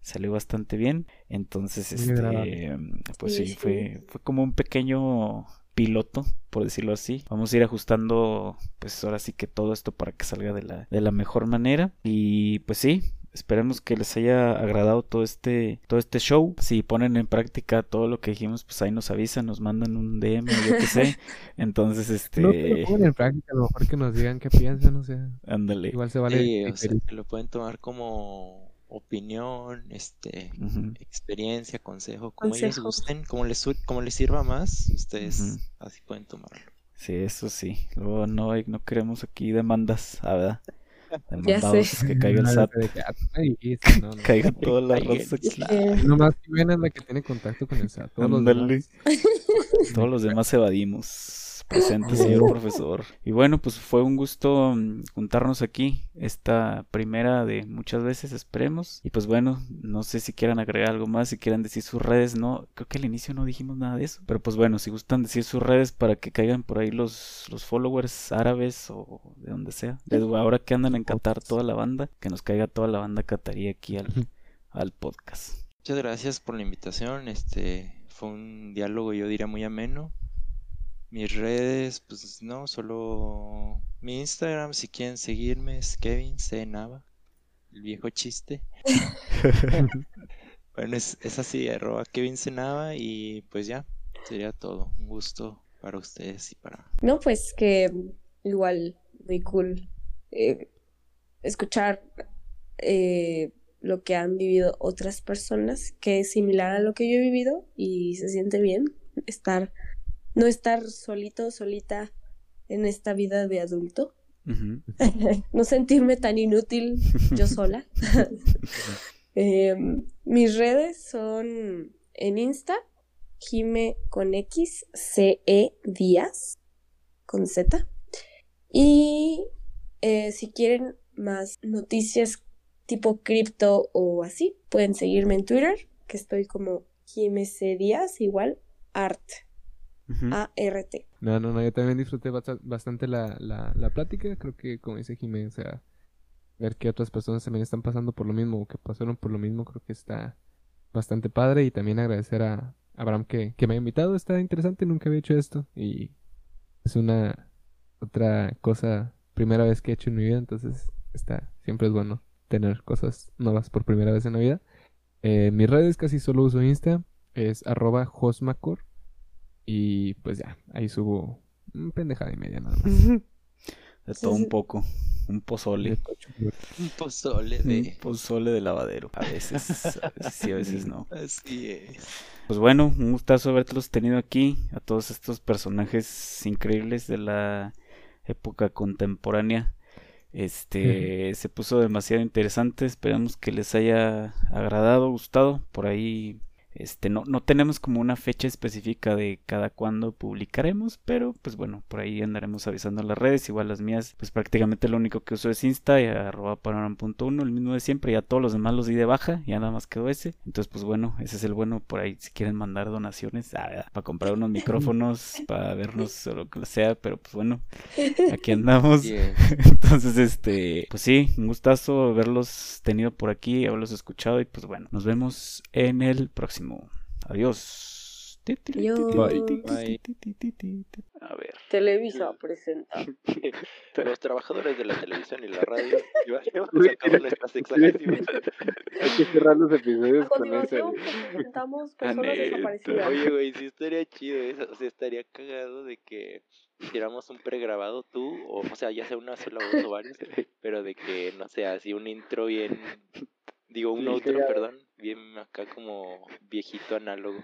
salió bastante bien. Entonces, este, pues sí, fue fue como un pequeño piloto, por decirlo así. Vamos a ir ajustando, pues ahora sí que todo esto para que salga de la, de la mejor manera. Y pues sí, esperemos que les haya agradado todo este todo este show si ponen en práctica todo lo que dijimos pues ahí nos avisan nos mandan un DM yo qué sé entonces este no, lo ponen en práctica a lo mejor que nos digan qué piensan o sea ándale igual se vale o sea, que lo pueden tomar como opinión, este, experiencia, consejo, como ellos gusten, como les, como les sirva más, ustedes así pueden tomarlo. Sí, eso sí. Luego no, no queremos aquí demandas, ah, ¿verdad? Demandados, que caiga el SAT. Caiga toda la raza aquí. Nomás que es la que tiene contacto con el SAT. Todos, los demás. Todos los demás evadimos presente, señor profesor. Y bueno, pues fue un gusto mm, juntarnos aquí, esta primera de muchas veces, esperemos. Y pues bueno, no sé si quieran agregar algo más, si quieran decir sus redes, no, creo que al inicio no dijimos nada de eso. Pero pues bueno, si gustan decir sus redes para que caigan por ahí los, los followers árabes o de donde sea. De ahora que andan en Qatar toda la banda, que nos caiga toda la banda catarí aquí al, al podcast. Muchas gracias por la invitación, este fue un diálogo yo diría muy ameno mis redes, pues no, solo mi Instagram, si quieren seguirme, es Kevin C. Nava, el viejo chiste. bueno, es, así, arroba Kevin C. Nava y pues ya, sería todo. Un gusto para ustedes y para... No, pues que igual, muy cool eh, escuchar eh, lo que han vivido otras personas, que es similar a lo que yo he vivido y se siente bien estar no estar solito, solita en esta vida de adulto. no sentirme tan inútil yo sola. Em, mis redes son en Insta, Jime con X, C E Díaz con Z. Y eh, si quieren más noticias tipo cripto o así, pueden seguirme en Twitter, que estoy como Jime C Díaz, igual, art. A-R-T. No, no, no, yo también disfruté bastante la, la, plática. Creo que, como dice Jiménez, o sea, ver que otras personas también están pasando por lo mismo o que pasaron por lo mismo, creo que está bastante padre. Y también agradecer a Abraham que, que me ha invitado. Está interesante, nunca había hecho esto. Y es una otra cosa, primera vez que he hecho en mi vida. Entonces, está siempre es bueno tener cosas nuevas por primera vez en la vida. Eh, mis redes casi solo uso Insta. Es arroba Josmacor y pues ya, ahí subo un pendejada y media nada más. De todo un poco. un pozole. Un pozole Un de... pozole de lavadero. A veces, a veces sí, a veces no. Así es. Pues bueno, un gustazo haberlos tenido aquí, a todos estos personajes increíbles de la época contemporánea. Este se puso demasiado interesante, esperamos que les haya agradado, gustado. Por ahí este no, no tenemos como una fecha específica de cada cuándo publicaremos, pero pues bueno, por ahí andaremos avisando en las redes, igual las mías, pues prácticamente lo único que uso es Insta y arroba panoram.1, el mismo de siempre, y a todos los demás los di de baja, ya nada más quedó ese. Entonces pues bueno, ese es el bueno por ahí si quieren mandar donaciones, ah, para comprar unos micrófonos, para vernos o lo que sea, pero pues bueno, aquí andamos. Entonces, este, pues sí, un gustazo haberlos tenido por aquí, haberlos escuchado y pues bueno, nos vemos en el próximo. Adiós. Adiós. Bye. A ver. Televisa presenta. Los trabajadores de la televisión y la radio llevamos a cabo nuestras exageraciones. Hay que cerrar los episodios A con continuación presentamos personas neta. desaparecidas. Oye, güey, sí estaría chido eso. O sea, estaría cagado de que hiciéramos un pregrabado tú, o, o sea, ya sea una sola voz o varios, pero de que, no sé, así un intro bien. Digo, un Sí, outro, sería- perdón, bien acá como viejito análogo.